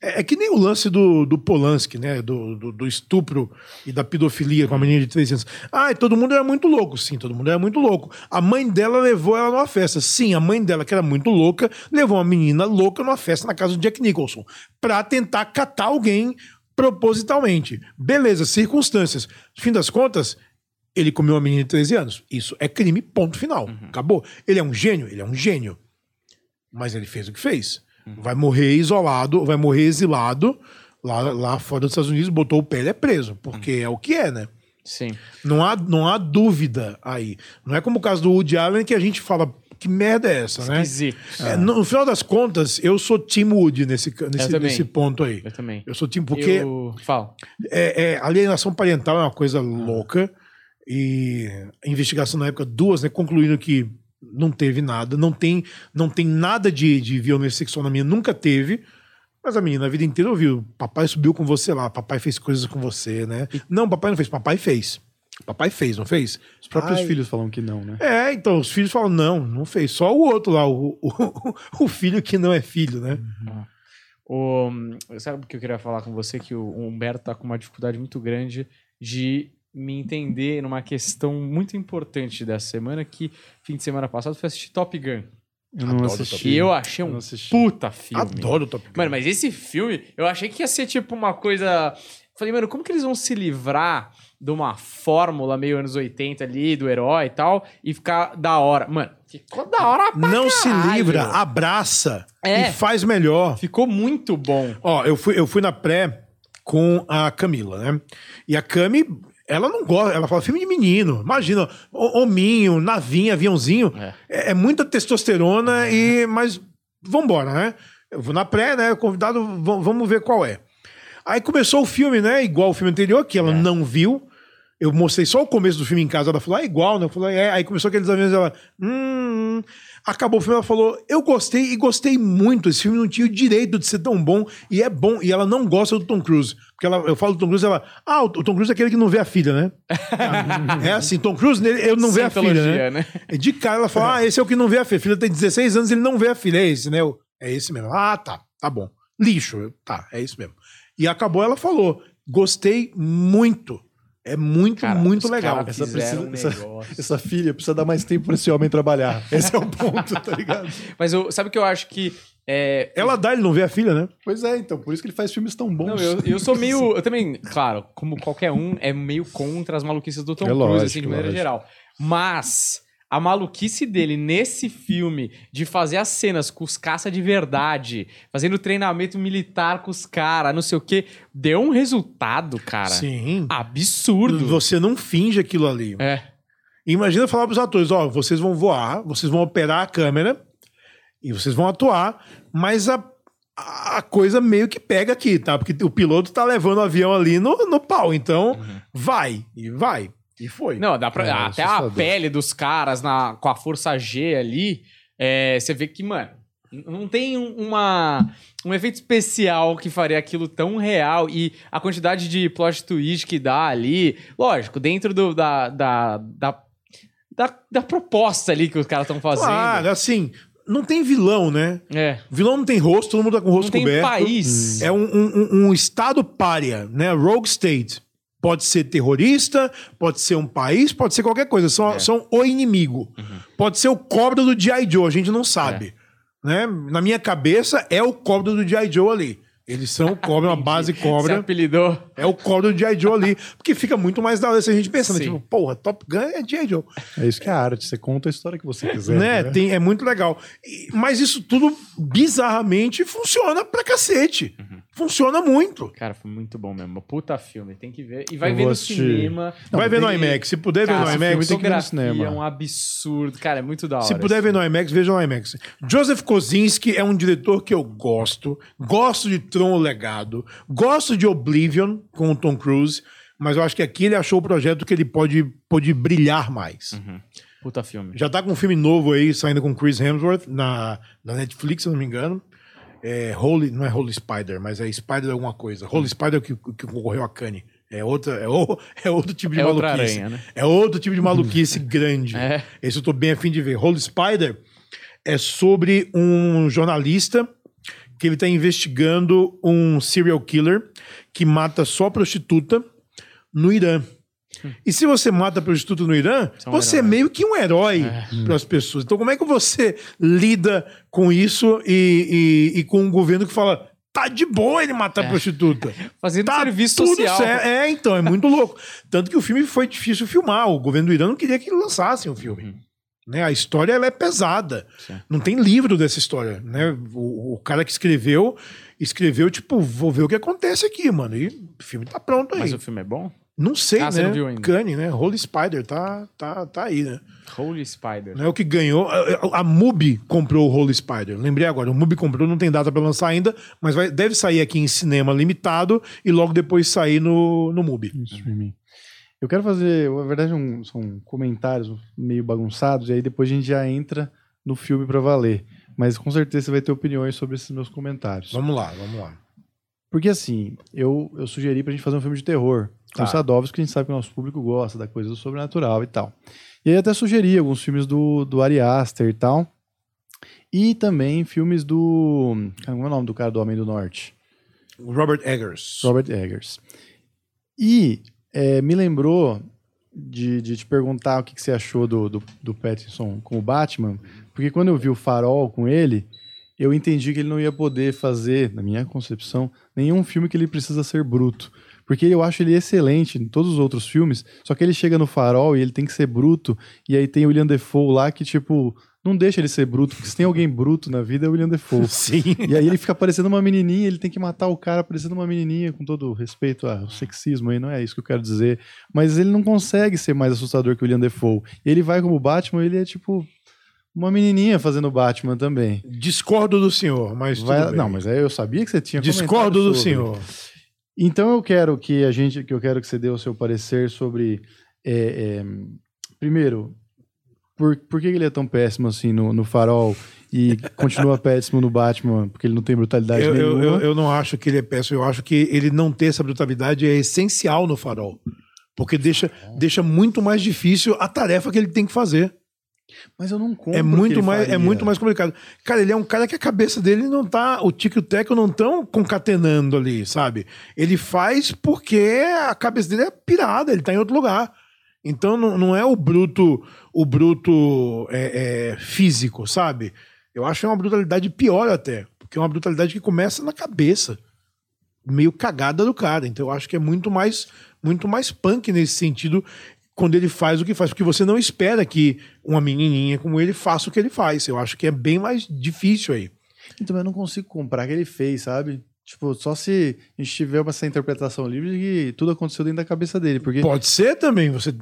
É, é que nem o lance do, do Polanski, né? Do, do, do, estupro e da pedofilia com a menina de 13 anos. Ah, todo mundo era muito louco. Sim, todo mundo era muito louco. A mãe dela levou ela numa festa. Sim, a mãe dela, que era muito louca, levou uma menina louca numa festa na casa do Jack Nicholson. Pra tentar catar alguém propositalmente. Beleza, circunstâncias. No fim das contas, ele comeu uma menina de 13 anos. Isso é crime, ponto final. Uhum. Acabou. Ele é um gênio? Ele é um gênio. Mas ele fez o que fez. Uhum. Vai morrer isolado, vai morrer exilado lá, lá fora dos Estados Unidos, botou o pé, ele é preso. Porque uhum. é o que é, né? Sim. Não há, não há dúvida aí. Não é como o caso do Woody Allen que a gente fala, que merda é essa, né? Esquisito. É, no, no, final das contas, eu sou Tim Wood nesse, nesse, nesse ponto aí. Eu também. Eu sou Tim, porque. Eu... Fala. É, é, alienação parental é uma coisa ah. louca. E a investigação na época, duas, né? Concluindo que não teve nada, não tem, não tem nada de, de violência sexual na minha, nunca teve. Mas a menina a vida inteira ouviu: papai subiu com você lá, papai fez coisas com você, né? Não, papai não fez, papai fez. Papai fez, não fez? Os próprios Ai. filhos falam que não, né? É, então, os filhos falam, não, não fez. Só o outro lá, o, o, o filho que não é filho, né? Uhum. O, sabe o que eu queria falar com você? Que o Humberto tá com uma dificuldade muito grande de me entender numa questão muito importante dessa semana, que fim de semana passado foi assistir Top Gun. Eu não Adoro assisti. E eu achei um puta filme. Adoro Top Gun. Mano, mas esse filme, eu achei que ia ser tipo uma coisa... Falei, mano, como que eles vão se livrar de uma fórmula meio anos 80 ali, do herói e tal, e ficar da hora. Mano, ficou da hora pra Não caralho. se livra, abraça é, e faz melhor. Ficou muito bom. Ó, eu fui, eu fui na pré com a Camila, né? E a Cami, ela não gosta, ela fala filme de menino. Imagina, hominho, navinha, aviãozinho. É, é, é muita testosterona e. Mas vambora, né? Eu vou na pré, né? Convidado, vamos ver qual é. Aí começou o filme, né? Igual o filme anterior, que ela é. não viu. Eu mostrei só o começo do filme em casa, ela falou, ah, igual, né? Eu falei, é. Aí começou aqueles aviões, ela, hum. Acabou o filme, ela falou, eu gostei e gostei muito. Esse filme não tinha o direito de ser tão bom, e é bom. E ela não gosta do Tom Cruise. Porque ela, eu falo do Tom Cruise, ela, ah, o Tom Cruise é aquele que não vê a filha, né? é assim, Tom Cruise, eu não vê a filha, né? né? De cara, ela fala, ah, esse é o que não vê a filha. A filha tem 16 anos, ele não vê a filha. É esse, né? Eu, é esse mesmo. Ah, tá, tá bom. Lixo, tá, é isso mesmo. E acabou, ela falou, gostei muito. É muito, cara, muito legal. Essa, precisa, um essa, essa, filha precisa dar mais tempo para esse homem trabalhar. Esse é o ponto, tá ligado? Mas eu, sabe o que eu acho que. É... Ela dá, ele não vê a filha, né? Pois é, então, por isso que ele faz filmes tão bons. Não, eu, eu sou meio. Eu também, claro, como qualquer um, é meio contra as maluquices do Tom é Cruise, assim, de maneira lógico. geral. Mas a maluquice dele nesse filme de fazer as cenas com os caça de verdade, fazendo treinamento militar com os caras, não sei o quê, deu um resultado, cara. Sim. Absurdo. Você não finge aquilo ali. É. Imagina falar pros atores, ó, vocês vão voar, vocês vão operar a câmera e vocês vão atuar, mas a, a coisa meio que pega aqui, tá? Porque o piloto tá levando o avião ali no, no pau, então uhum. vai, e vai. E foi. Não, dá pra, é, até assustador. a pele dos caras na, com a força G ali, é, você vê que, mano, não tem uma, um efeito especial que faria aquilo tão real e a quantidade de plot twist que dá ali. Lógico, dentro do, da, da, da, da, da proposta ali que os caras estão fazendo. Claro, assim, não tem vilão, né? É. Vilão não tem rosto, todo mundo tá com o rosto não coberto. Tem país. É um, um, um, estado párea, né? Rogue State. Pode ser terrorista, pode ser um país, pode ser qualquer coisa. São, é. são o inimigo. Uhum. Pode ser o cobra do G.I. Joe, a gente não sabe. É. Né? Na minha cabeça, é o cobra do G.I. Joe ali. Eles são cobra, uma base cobra. Você apelidou. É o cobra do G.I. Joe ali. Porque fica muito mais da hora se a gente pensando, Sim. tipo, porra, Top Gun é G.I. Joe. É isso que é a arte, você conta a história que você quiser. Né? né? Tem, é muito legal. E, mas isso tudo, bizarramente, funciona pra cacete. Uhum. Funciona muito. Cara, foi muito bom mesmo. Puta filme, tem que ver. E vai ver no cinema. Não, vai ver no IMAX. Se puder Cara, ver no IMAX, tem que ver no cinema. É um absurdo. Cara, é muito da hora. Se puder ver no IMAX, veja no IMAX. Joseph Kosinski é um diretor que eu gosto. Gosto de Tron o Legado. Gosto de Oblivion com o Tom Cruise. Mas eu acho que aqui ele achou o projeto que ele pode, pode brilhar mais. Uhum. Puta filme. Já tá com um filme novo aí, saindo com Chris Hemsworth na, na Netflix, se não me engano. É, Holy, não é Holy Spider, mas é Spider alguma coisa. Holy Spider que, que concorreu a Kanye. É, outra, é, o, é outro tipo de é maluquice. Aranha, né? É outro tipo de maluquice grande. É. Esse eu tô bem afim de ver. Holy Spider é sobre um jornalista que ele está investigando um serial killer que mata só prostituta no Irã. E se você mata prostituta no Irã, você, é meio que um herói é. para as pessoas. Então, como é que você lida com isso e, e, e com um governo que fala. Tá de boa ele matar é. prostituta. Fazendo tá serviço social. Certo. É, então, é muito louco. Tanto que o filme foi difícil filmar. O governo do Irã não queria que lançassem o filme. Uhum. Né? A história ela é pesada. Sim. Não tem livro dessa história. Né? O, o, cara que escreveu, escreveu, tipo, vou ver o que acontece aqui, mano. E o filme tá pronto aí. Mas o filme é bom? Não sei, ah, né? Você não viu ainda. Kanye, né? Holy Spider tá, tá, tá aí, né? Holy Spider. Não é o que ganhou. A, a Mubi comprou o Holy Spider. Lembrei agora. O Mubi comprou, não tem data para lançar ainda, mas vai, deve sair aqui em cinema limitado e logo depois sair no, no Mubi. Streaming. Eu quero fazer, na verdade, um, são comentários meio bagunçados, e aí depois a gente já entra no filme para valer. Mas com certeza você vai ter opiniões sobre esses meus comentários. Vamos lá, vamos lá. Porque assim, eu, eu sugeri pra gente fazer um filme de terror. Com tá. Sadovski, que a gente sabe que o nosso público gosta da coisa do sobrenatural e tal. E aí até sugeri alguns filmes do, do Ari Aster e tal. E também filmes do. Como é o nome do cara do Homem do Norte? Robert Eggers. Robert Eggers. E é, me lembrou de, de te perguntar o que, que você achou do, do, do Pattinson com o Batman, porque quando eu vi o Farol com ele, eu entendi que ele não ia poder fazer, na minha concepção, nenhum filme que ele precisa ser bruto. Porque eu acho ele excelente em todos os outros filmes, só que ele chega no farol e ele tem que ser bruto, e aí tem o William Defoe lá que, tipo, não deixa ele ser bruto, porque se tem alguém bruto na vida é o William Defoe. Sim. E aí ele fica parecendo uma menininha, ele tem que matar o cara parecendo uma menininha, com todo respeito ao sexismo aí, não é isso que eu quero dizer. Mas ele não consegue ser mais assustador que o William Defoe. Ele vai como Batman, ele é tipo uma menininha fazendo Batman também. Discordo do senhor, mas vai... Não, mas aí eu sabia que você tinha Discordo do senhor. Então eu quero que a gente, que eu quero que você dê o seu parecer sobre, é, é, primeiro, por, por que ele é tão péssimo assim no, no Farol e continua péssimo no Batman, porque ele não tem brutalidade eu, nenhuma? Eu, eu, não acho que ele é péssimo, eu acho que ele não ter essa brutalidade é essencial no Farol, porque deixa, deixa muito mais difícil a tarefa que ele tem que fazer. Mas eu não compro. É muito mais, é muito mais complicado. Cara, ele é um cara que a cabeça dele não tá, o tico e o teco não estão concatenando ali, sabe? Ele faz porque a cabeça dele é pirada, ele tá em outro lugar. Então não, não é o bruto, o bruto é, é, físico, sabe? Eu acho que é uma brutalidade pior até, porque é uma brutalidade que começa na cabeça, meio cagada do cara. Então eu acho que é muito mais, muito mais punk nesse sentido quando ele faz o que faz, porque você não espera que uma menininha como ele faça o que ele faz. Eu acho que é bem mais difícil aí. Então eu não consigo comprar o que ele fez, sabe? Tipo, só se a gente tiver essa interpretação livre de que tudo aconteceu dentro da cabeça dele. Porque... Pode ser também. Você,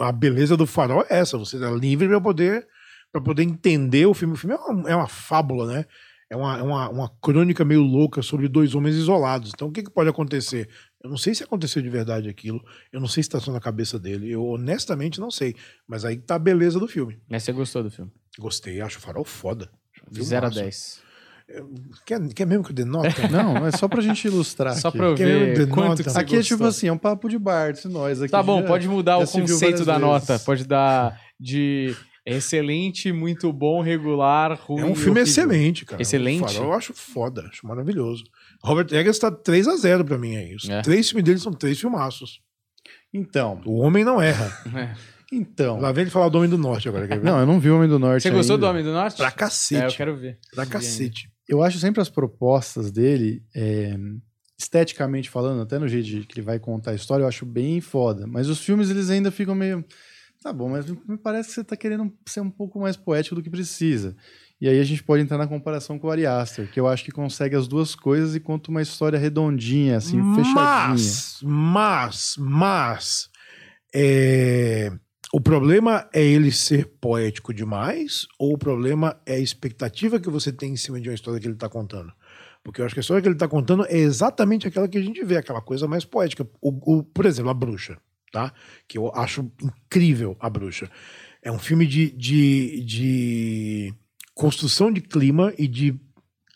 a beleza do farol é essa. Você é livre para poder, pra poder entender o filme. O filme é uma, é uma fábula, né? É uma, é uma, uma crônica meio louca sobre dois homens isolados. Então, o que, que pode acontecer? Eu não sei se aconteceu de verdade aquilo. Eu não sei se está só na cabeça dele. Eu honestamente não sei. Mas aí tá a beleza do filme. Mas você gostou do filme? Gostei, acho o farol foda. De 0 a 10. Quer, quer mesmo que eu dê nota? Não, é só pra gente ilustrar. Só aqui. pra eu ver quanto que você Aqui é tipo assim, é um papo de bar, se nós aqui. Tá bom, já, pode mudar o conceito da vezes. nota. Pode dar de excelente, muito bom, regular, ruim. É um filme excelente, cara. Excelente. eu acho foda, acho maravilhoso. Robert Eggers tá 3 a 0 pra mim aí. Os é. três filmes dele são três filmaços. Então. O homem não erra. É. Então. Lá vem ele falar do Homem do Norte agora. Não, eu não vi o Homem do Norte. Você ainda. gostou do Homem do Norte? Pra cacete. É, eu quero ver. Pra cacete. Eu acho sempre as propostas dele, é, esteticamente falando, até no jeito que ele vai contar a história, eu acho bem foda. Mas os filmes, eles ainda ficam meio. Tá bom, mas me parece que você tá querendo ser um pouco mais poético do que precisa. E aí a gente pode entrar na comparação com o Ari Aster, que eu acho que consegue as duas coisas e conta uma história redondinha, assim, mas, fechadinha. Mas, mas, é... o problema é ele ser poético demais ou o problema é a expectativa que você tem em cima de uma história que ele está contando? Porque eu acho que a história que ele está contando é exatamente aquela que a gente vê, aquela coisa mais poética. O, o, por exemplo, A Bruxa, tá? Que eu acho incrível, A Bruxa. É um filme de, de, de construção de clima e de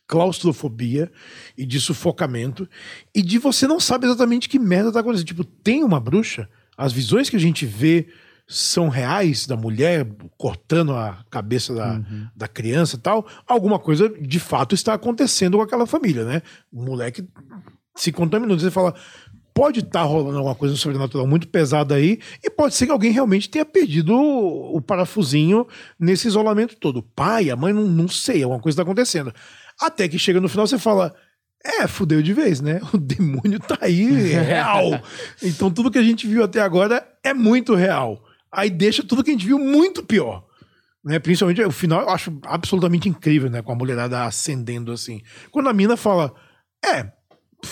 claustrofobia e de sufocamento e de você não sabe exatamente que merda tá acontecendo. Tipo, tem uma bruxa, as visões que a gente vê são reais da mulher cortando a cabeça da, uhum. da criança e tal, alguma coisa de fato está acontecendo com aquela família, né? O moleque se contaminou. Você fala, pode estar tá rolando alguma coisa sobrenatural muito pesada aí, e pode ser que alguém realmente tenha perdido o, o parafusinho nesse isolamento todo. Pai, a mãe, não, não sei, alguma coisa está acontecendo. Até que chega no final você fala. É, fudeu de vez, né? O demônio tá aí, real. então tudo que a gente viu até agora é muito real. Aí deixa tudo que a gente viu muito pior. Né? Principalmente o final eu acho absolutamente incrível, né? Com a mulherada ascendendo assim. Quando a mina fala, é,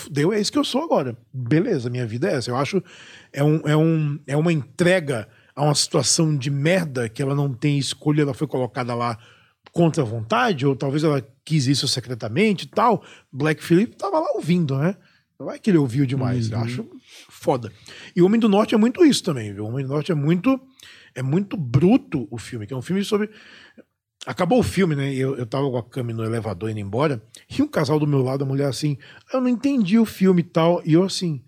deu, é isso que eu sou agora. Beleza, minha vida é essa. Eu acho é, um, é, um, é uma entrega a uma situação de merda que ela não tem escolha, ela foi colocada lá contra a vontade, ou talvez ela quis isso secretamente e tal. Black Phillip tava lá ouvindo, né? Não é que ele ouviu demais, uhum. eu acho foda. E o Homem do Norte é muito isso também, viu? O Homem do Norte é muito é muito bruto o filme, que é um filme sobre Acabou o filme, né? Eu, eu tava com a Cami no elevador indo embora, e um casal do meu lado, a mulher assim, eu não entendi o filme e tal, e eu assim.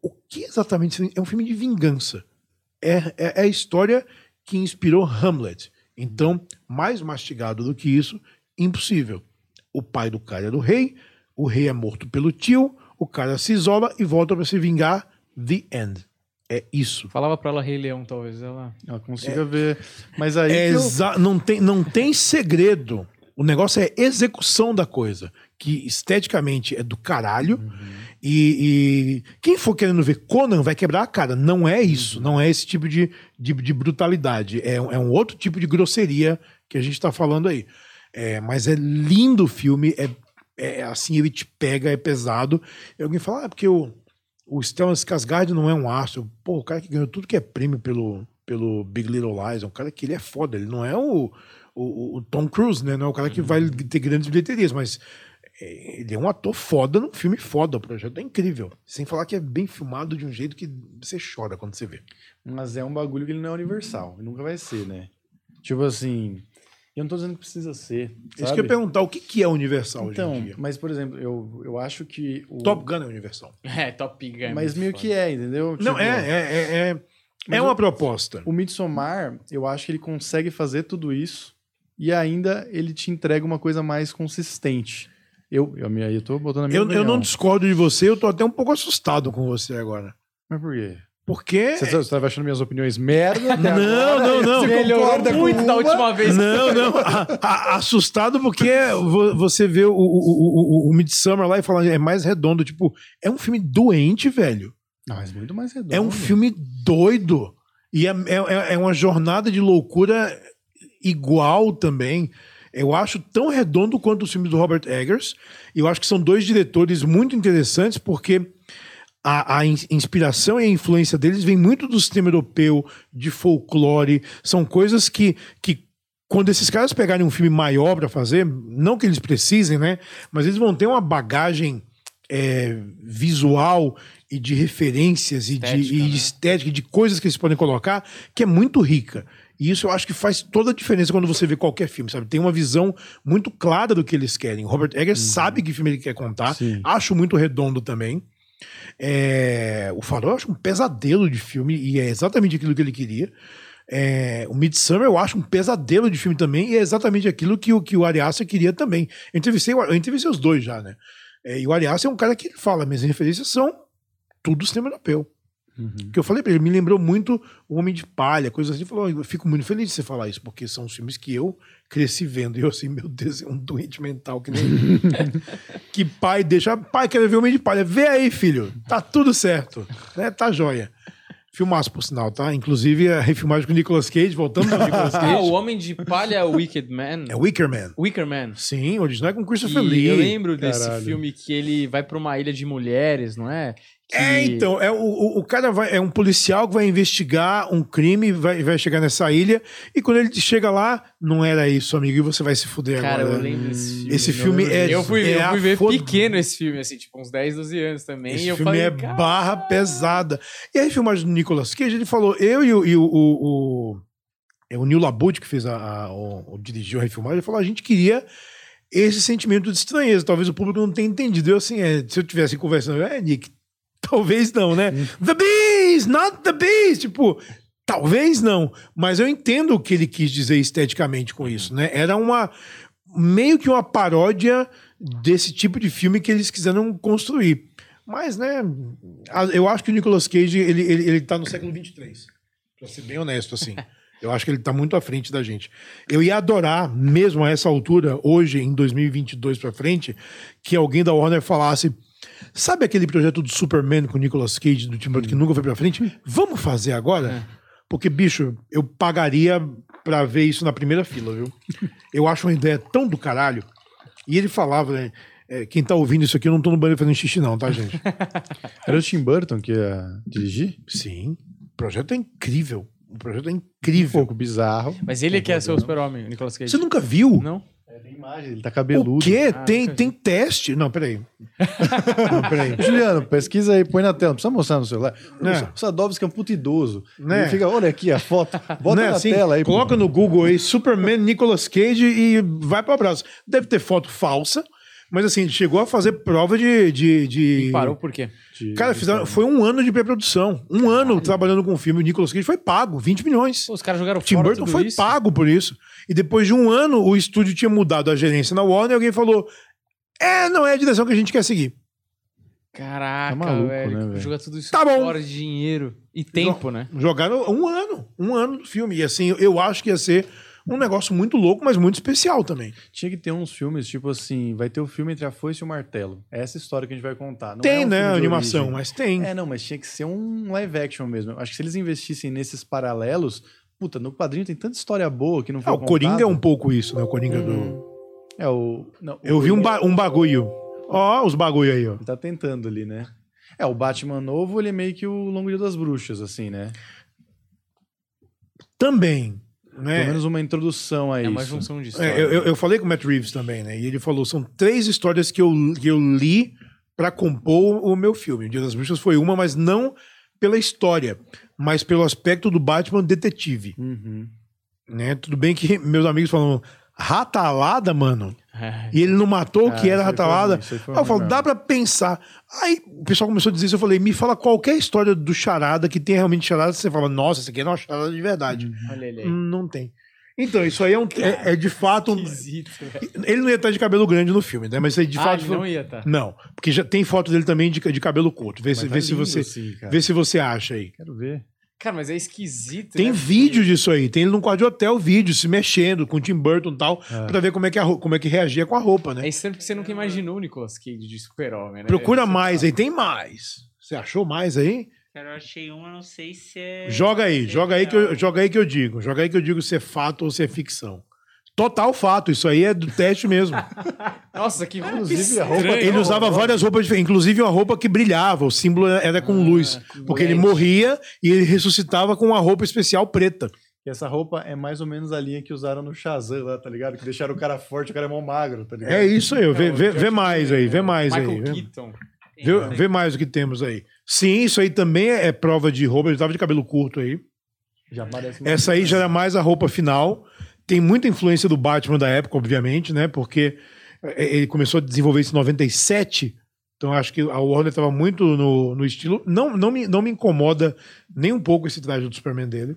O que exatamente? É um filme de vingança. É, é, é a história que inspirou Hamlet. Então, mais mastigado do que isso, impossível. O pai do cara é do rei, o rei é morto pelo tio, o cara se isola e volta para se vingar. The end. É isso. Falava para ela Rei Leão, talvez ela, ela consiga é, ver. Mas aí. É eu... não, tem, não tem segredo. O negócio é execução da coisa. Que esteticamente é do caralho. Uhum. E, e, quem for querendo ver Conan vai quebrar a cara. Não é isso. Uhum. Não é esse tipo de, de, de brutalidade. É, é, um outro tipo de grosseria que a gente tá falando aí. É, mas é lindo o filme. É, é assim, ele te pega, é pesado. E alguém fala, ah, porque eu o Stellan Skarsgård não é um astro. Pô, o cara que ganhou tudo que é prêmio pelo, pelo Big Little Lies, é um cara que ele é foda. Ele não é o, o, o Tom Cruise, né? Não é o cara que vai ter grandes bilheterias, mas é, ele é um ator foda num filme foda. O projeto é incrível. Sem falar que é bem filmado de um jeito que você chora quando você vê. Mas é um bagulho que ele não é universal. Nunca vai ser, né? Tipo assim, eu não tô dizendo que precisa ser. Sabe? Isso que eu ia perguntar, o que, que é universal então, hoje em dia? Mas, por exemplo, eu, eu acho que. O... Top Gun é universal. É, Top Gun. É mas meio foda. que é, entendeu? Tipo, não, é, é, é, é, é uma o, proposta. O Midsommar, eu acho que ele consegue fazer tudo isso e ainda ele te entrega uma coisa mais consistente. Eu, eu, eu tô botando a minha eu, eu não discordo de você, eu tô até um pouco assustado com você agora. Mas por quê? Porque. Você estava achando minhas opiniões merda? Não, não, não. Você concorda muito da última vez. Não, não. A, a, assustado porque você vê o, o, o, o Midsummer lá e fala, é mais redondo. Tipo, é um filme doente, velho. Não, mas muito mais redondo. É um filme doido. E é, é, é uma jornada de loucura igual também. Eu acho tão redondo quanto os filmes do Robert Eggers. E eu acho que são dois diretores muito interessantes porque a, a, inspiração e a influência deles vem muito do sistema europeu, de folclore. São coisas que, que quando esses caras pegarem um filme maior para fazer, não que eles precisem, né? Mas eles vão ter uma bagagem é, visual e de referências e estética, de, e né? estética, de coisas que eles podem colocar, que é muito rica. E isso eu acho que faz toda a diferença quando você vê qualquer filme, sabe? Tem uma visão muito clara do que eles querem. Robert Eggers uhum. sabe que filme ele quer contar. Sim. Acho muito redondo também. É... O Farol eu acho um pesadelo de filme e é exatamente aquilo que ele queria. É... O Midsummer eu acho um pesadelo de filme também e é exatamente aquilo que o, que o Ari Aster queria também. Eu entrevistei, eu entrevistei os dois já, né? É, e o Ari Aster é um cara que fala, minhas referências são tudo cinema europeu. Uhum. Que eu falei pra ele, me lembrou muito O Homem de Palha, coisas assim. Ele falou, eu fico muito feliz de você falar isso, porque são os filmes que eu cresci vendo. E eu assim, meu Deus, é um doente mental que nem. que pai deixa. Pai, quero ver O Homem de Palha. Vê aí, filho. Tá tudo certo. Né? Tá joia. Filmaço, por sinal, tá? Inclusive a refilmagem com o Nicolas Cage, voltando ao Nicolas Cage. Ah, o Homem de Palha é o Wicked Man. É Wicker Man. Wicker Man. Sim, original é com Christopher Lee. Eu lembro desse Caralho. filme que ele vai para uma ilha de mulheres, não é? Que... É, então, é, o, o cara vai, é um policial que vai investigar um crime, vai, vai chegar nessa ilha, e quando ele chega lá, não era isso, amigo, e você vai se fuder cara, agora. Cara, eu lembro desse filme. Esse filme é. Eu fui, é eu fui ver fod... pequeno esse filme, assim, tipo, uns 10, 12 anos também. Esse e eu filme falei, é cara... barra pesada. E aí, a filmagem do Nicolas Cage, ele falou, eu e o. E o, o, o, é o Neil Labute, que fez a, a o, o, dirigiu a refilmagem, ele falou: a gente queria esse sentimento de estranheza. Talvez o público não tenha entendido. Eu, assim, é, se eu tivesse conversando, é, Nick, Talvez não, né? the Beast, not the Beast. Tipo, talvez não. Mas eu entendo o que ele quis dizer esteticamente com isso, né? Era uma. meio que uma paródia desse tipo de filme que eles quiseram construir. Mas, né, eu acho que o Nicolas Cage, ele, ele, ele tá no século 23. Pra ser bem honesto, assim. Eu acho que ele tá muito à frente da gente. Eu ia adorar, mesmo a essa altura, hoje, em 2022 pra frente, que alguém da Warner falasse Sabe aquele projeto do Superman com o Nicolas Cage do Tim Burton que nunca foi pra frente? Vamos fazer agora? É. Porque, bicho, eu pagaria pra ver isso na primeira fila, viu? eu acho uma ideia tão do caralho. E ele falava, né? É, quem tá ouvindo isso aqui, eu não tô no banheiro fazendo xixi, não, tá, gente? Era o Tim Burton que ia dirigir? Sim. O projeto é incrível. O projeto é incrível. Um pouco bizarro. Mas ele quer ser o super-homem, Nicolas Cage. Você nunca viu? Não. É, tem imagem, ele tá cabeludo. O quê? Ah, tem, tem teste. Não, peraí. não, peraí. Juliano, pesquisa aí, põe na tela. Não precisa mostrar no celular. É. O Sadovski é um puto idoso. Né? Ele fica, olha aqui a foto. Bota né? na assim, tela aí. Coloca pô. no Google aí, Superman Nicolas Cage e vai pro abraço. Deve ter foto falsa. Mas assim, chegou a fazer prova de. de, de... E parou por quê? De... Cara, fizeram, foi um ano de pré-produção. Um Caralho. ano trabalhando com o filme. O Nicolas Cage foi pago, 20 milhões. Pô, os caras jogaram Tim Burton foi isso? pago por isso. E depois de um ano, o estúdio tinha mudado a gerência na Warner e alguém falou: É, não é a direção que a gente quer seguir. Caraca, tá maluco, velho. Né, velho? Jogar tudo isso tá bom. fora de dinheiro e tempo, né? Jogaram um ano. Um ano do filme. E assim, eu acho que ia ser um negócio muito louco, mas muito especial também. Tinha que ter uns filmes, tipo assim, vai ter o filme entre a foice e o martelo. É essa história que a gente vai contar. Não tem, é um né, animação, origem. mas tem. É, não, mas tinha que ser um live action mesmo. Acho que se eles investissem nesses paralelos, puta, no quadrinho tem tanta história boa que não foi é, O Coringa é um pouco isso, né, o Coringa hum. do... É o... Não, Eu o vi um, ba um bagulho. Ó, os bagulho aí, ó. Ele tá tentando ali, né? É, o Batman novo, ele é meio que o Longo Dia das Bruxas, assim, né? Também. Né? Pelo menos uma introdução a é isso. Uma junção de histórias. É, eu, eu falei com o Matt Reeves também, né? E ele falou: são três histórias que eu, que eu li para compor o meu filme. O Dia das Bruxas foi uma, mas não pela história, mas pelo aspecto do Batman detetive. Uhum. Né? Tudo bem que meus amigos falam, ratalada, mano. É. E ele não matou o que é, era ratalada. Aí eu falo, dá pra pensar. Aí o pessoal começou a dizer isso. Eu falei, me fala qualquer história do charada que tem realmente charada. Você fala, nossa, isso aqui é uma charada de verdade. Hum, olha ele aí. Não tem. Então, isso aí é, um, é, é de fato. Um, ele não ia estar de cabelo grande no filme, né? Mas aí de ah, fato. Ele não ia estar. Não, porque já tem foto dele também de, de cabelo curto. Vê, se, tá vê se você. Assim, vê se você acha aí. Quero ver. Cara, mas é esquisito. Tem né? vídeo disso aí. Tem ele num quarto de hotel, vídeo, se mexendo com o Tim Burton e tal, é. pra ver como é, que a, como é que reagia com a roupa, né? É estranho porque você nunca imaginou o Nicolas Cage de super-homem, né? Procura mais aí, tem mais. Você achou mais aí? Cara, eu achei uma, não sei se é. Joga aí, joga aí, que eu, joga aí que eu digo. Joga aí que eu digo se é fato ou se é ficção. Total fato, isso aí é do teste mesmo. Nossa, que inclusive a roupa. Ele usava várias roupas diferentes, inclusive uma roupa que brilhava, o símbolo era com ah, luz. Porque ele morria e ele ressuscitava com uma roupa especial preta. que essa roupa é mais ou menos a linha que usaram no Shazam lá, tá ligado? Que deixaram o cara forte, o cara é mó magro, tá ligado? É isso aí, vê, vê, vê mais aí, vê mais Michael aí. Keaton. vê, vê mais o que temos aí. Sim, isso aí também é prova de roupa, ele tava de cabelo curto aí. Já parece Essa aí já era mais a roupa final. Tem muita influência do Batman da época, obviamente, né? Porque é, ele começou a desenvolver isso em 97. Então acho que a Warner estava muito no, no estilo. Não, não, me, não me incomoda nem um pouco esse traje do Superman dele.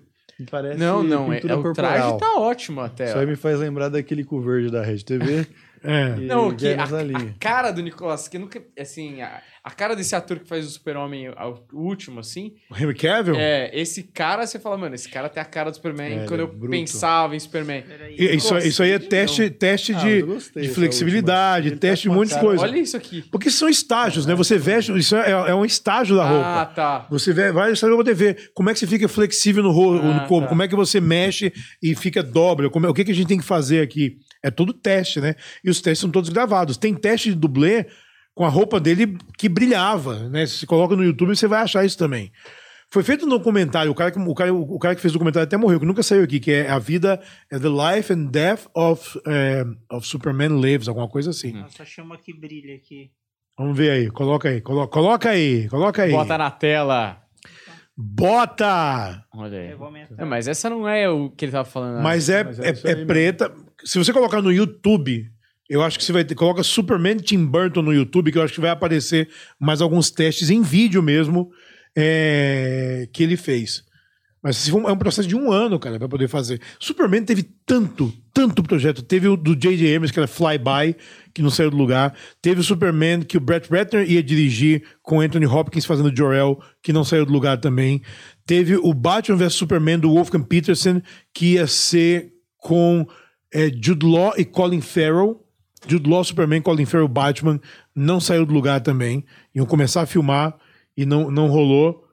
Parece Não, não, é, é o traje tá ótimo até. Isso aí me faz lembrar daquele cu verde da Rede TV. É. e Não, que a, a cara do Nicolas, que nunca, assim, a, a cara desse ator que faz o Super-Homem, o último, assim, O Henry Cavill? é, esse cara, você fala, mano, esse cara tem a cara do Superman. É, Quando é eu bruto. pensava em Superman. E- Isso, isso aí é teste, teste Ah, de, de flexibilidade, teste de um monte de coisa. Olha isso aqui. Porque são estágios, né? Você veste, isso é, é um estágio da roupa. Ah, tá. Você vê, vai no Instagram pra poder ver como é que você fica flexível no, ro- Ah, no corpo, tá. como é que você mexe e fica dobra, como é- o que, que a gente tem que fazer aqui. É tudo teste, né? E os testes são todos gravados. Tem teste de dublê com a roupa dele que brilhava, né? Se você coloca no YouTube, você vai achar isso também. Foi feito um documentário, o cara, que, o, cara, o cara que fez o documentário até morreu, que nunca saiu aqui, que é A Vida, é The Life and Death of, eh, of Superman Lives, alguma coisa assim. Nossa, chama que brilha aqui. Vamos ver aí, coloca aí, coloca, coloca aí, coloca aí. Bota na tela. Bota! Olha aí. É, mas essa não é o que ele tava falando. Mas é, Mas é é, é preta. Se você colocar no YouTube, eu acho que você vai ter. Coloca Superman Tim Burton no YouTube, que eu acho que vai aparecer mais alguns testes em vídeo mesmo é, que ele fez. Mas é um processo de um ano, cara, pra poder fazer. Superman teve tanto, tanto projeto. Teve o do J.J. Abrams, que era Flyby, que não saiu do lugar. Teve o Superman, que o Brett Ratner ia dirigir, com Anthony Hopkins fazendo Jor-El, que não saiu do lugar também. Teve o Batman vs Superman, do Wolfgang Peterson, que ia ser com é, Jude Law e Colin Farrell. Jude Law, Superman, Colin Farrell, Batman. Não saiu do lugar também. Iam começar a filmar e não, não rolou.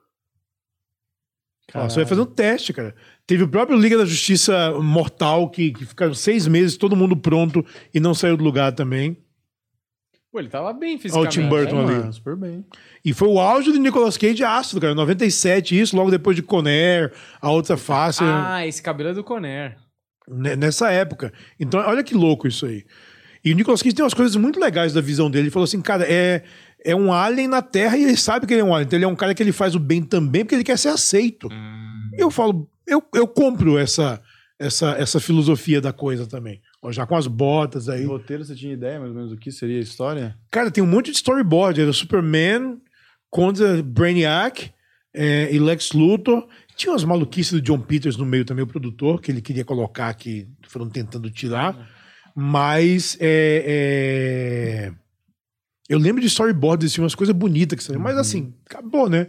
Ó, você vai fazer um teste, cara. Teve o próprio Liga da Justiça Mortal, que, que ficaram seis meses, todo mundo pronto e não saiu do lugar também. Pô, ele tava bem Olha o fisicamente. Tim Burton né? ali. Super bem. E foi o auge do Nicolas Cage ácido, cara. 97, isso, logo depois de Conair, a outra face. Ah, esse cabelo é do Conner. né, nessa época. Então, olha que louco isso aí. E o Nicolas Cage tem umas coisas muito legais da visão dele. Ele falou assim, cara, é, é um alien na Terra e ele sabe que ele é um alien. Então ele é um cara que ele faz o bem também porque ele quer ser aceito. Eu falo, eu, eu compro essa, essa, essa filosofia da coisa também. Já com as botas aí. O roteiro, você tinha ideia mais ou menos do que seria a história? Cara, tem um monte de storyboard. Era Superman contra Brainiac é, e Lex Luthor. Tinha umas maluquices do John Peters no meio também, o produtor, que ele queria colocar que foram tentando tirar. Mas é, é, eu lembro de storyboards, assim, umas coisas bonitas que saíram. Mas assim, acabou, né?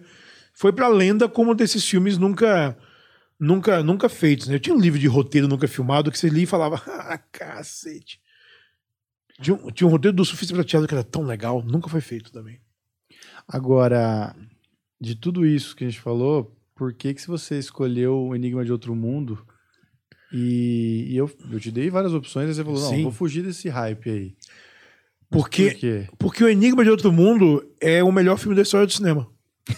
Foi pra lenda como desses filmes nunca nunca nunca feitos, né? Eu tinha um livro de roteiro nunca filmado que você lia e falava, ah, cacete. Tinha um, tinha um roteiro do Sufista Prateado que era tão legal, nunca foi feito também. Agora, de tudo isso que a gente falou, por que que você escolheu o Enigma de Outro Mundo e, e eu, eu te dei várias opções, aí você falou, não, Sim. vou fugir desse hype aí. Mas Porque, Por quê? porque o Enigma de Outro Mundo é o melhor filme da história do cinema.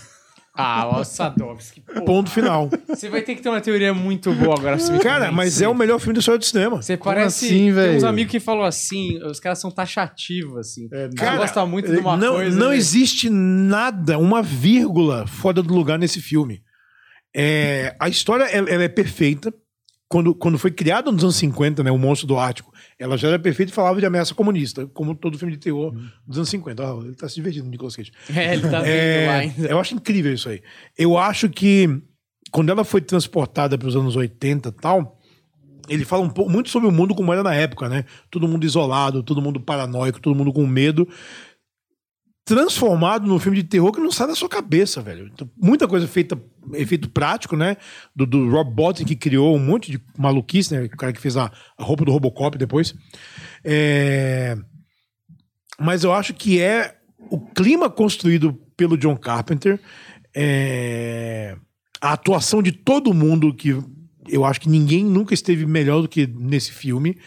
Ah, o Sadovski. Ponto final. Você vai ter que ter uma teoria muito boa agora pra Cara, mas é o melhor filme da história do cinema. Você Como parece. assim, tem uns amigos que falam assim, os caras são taxativos, assim. É, O cara cara, gosta muito de uma não, coisa. não né? existe nada, uma vírgula fora do lugar nesse filme. É, a história ela, ela é perfeita. Quando, quando foi criada nos anos 50, né, o Monstro do Ártico, ela já era perfeita e falava de ameaça comunista, como todo filme de terror dos anos 50. Ó, ele tá se divertindo, Nicolas Cage. É, ele tá É, lá ainda. eu acho incrível isso aí. Eu acho que quando ela foi transportada para os anos 80 e tal, ele fala um pouco, muito sobre o mundo como era na época, né? Todo mundo isolado, todo mundo paranoico, todo mundo com medo. Transformado num filme de terror que não sai da sua cabeça, velho. Então, muita coisa feita, efeito prático, né? Do, do Rob Bottin, que criou um monte de maluquice, né? O cara que fez a, a roupa do Robocop depois. É mas eu acho que é o clima construído pelo John Carpenter, é, a atuação de todo mundo que eu acho que ninguém nunca esteve melhor do que nesse filme.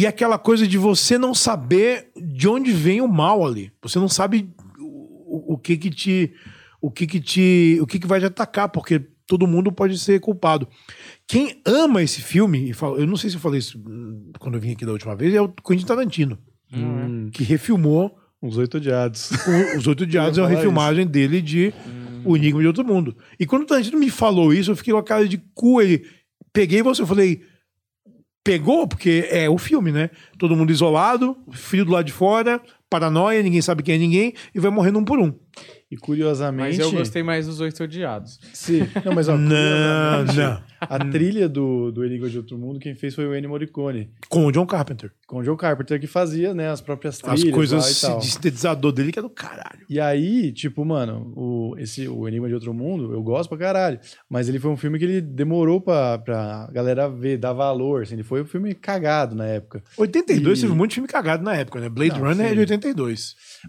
E aquela coisa de você não saber de onde vem o mal ali. Você não sabe o, o que que te o que que te o que que vai te atacar, porque todo mundo pode ser culpado. Quem ama esse filme, eu não sei se eu falei isso hum, quando eu vim aqui da última vez, é o Quentin Tarantino, hum. que refilmou Os Oito Odiados. Os Oito Odiados é uma refilmagem isso. dele de hum. O Enigma de Outro Mundo. E quando o Tarantino me falou isso, eu fiquei com a cara de cu. Ele, peguei você, eu falei, pegou, porque é o filme, né? Todo mundo isolado, frio do lado de fora, paranoia, ninguém sabe quem é ninguém, e vai morrendo um por um. E curiosamente. Mas eu gostei mais dos Oito Odiados. Sim. Não, mas ó, não, não. A trilha do, do Enigma de Outro Mundo, quem fez foi o Ennio Morricone. Com o John Carpenter. Com o John Carpenter, que fazia, né, as próprias trilhas. As coisas de sintetizador dele que é do caralho. E aí, tipo, mano, o, esse, o Enigma de Outro Mundo, eu gosto pra caralho. Mas ele foi um filme que ele demorou pra, pra galera ver, dar valor. Assim, ele foi um filme cagado na época. 82 e... teve um monte de filme cagado na época, né? Blade não, Runner sim. é de 82.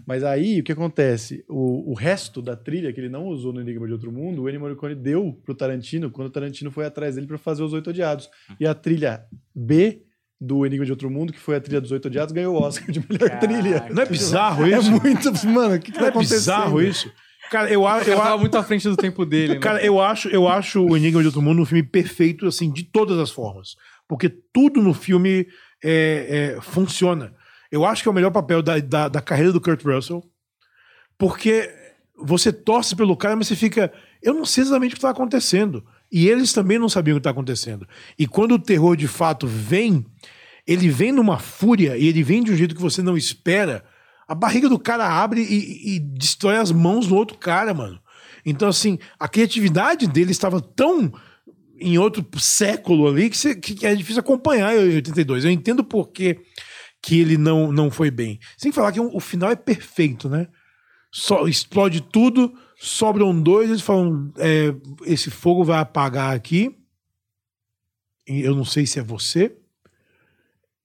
Mas aí, o que acontece? O, o resto da trilha que ele não usou no Enigma de Outro Mundo, o Ennio Morricone deu pro Tarantino quando o Tarantino foi atrás dele para fazer Os Oito Odiados. E a trilha B do Enigma de Outro Mundo, que foi a trilha dos Oito Odiados, ganhou o Oscar de melhor Caraca. trilha. Não é bizarro isso? É muito. Mano, o que, que tá é bizarro isso? Cara, eu acho. Eu tava muito à frente do tempo dele. Cara, né? eu acho, eu acho o Enigma de Outro Mundo um filme perfeito, assim, de todas as formas. Porque tudo no filme é, é, funciona. Eu acho que é o melhor papel da, da, da carreira do Kurt Russell. Porque você torce pelo cara, mas você fica. Eu não sei exatamente o que está acontecendo. E eles também não sabiam o que está acontecendo. E quando o terror de fato vem, ele vem numa fúria e ele vem de um jeito que você não espera. A barriga do cara abre e, e destrói as mãos no outro cara, mano. Então, assim, a criatividade dele estava tão em outro século ali que, você, que é difícil acompanhar em 82. Eu entendo por que, ele não, não foi bem. Sem falar que o final é perfeito, né? Só explode tudo, sobram dois, eles falam: é, esse fogo vai apagar aqui. Eu não sei se é você.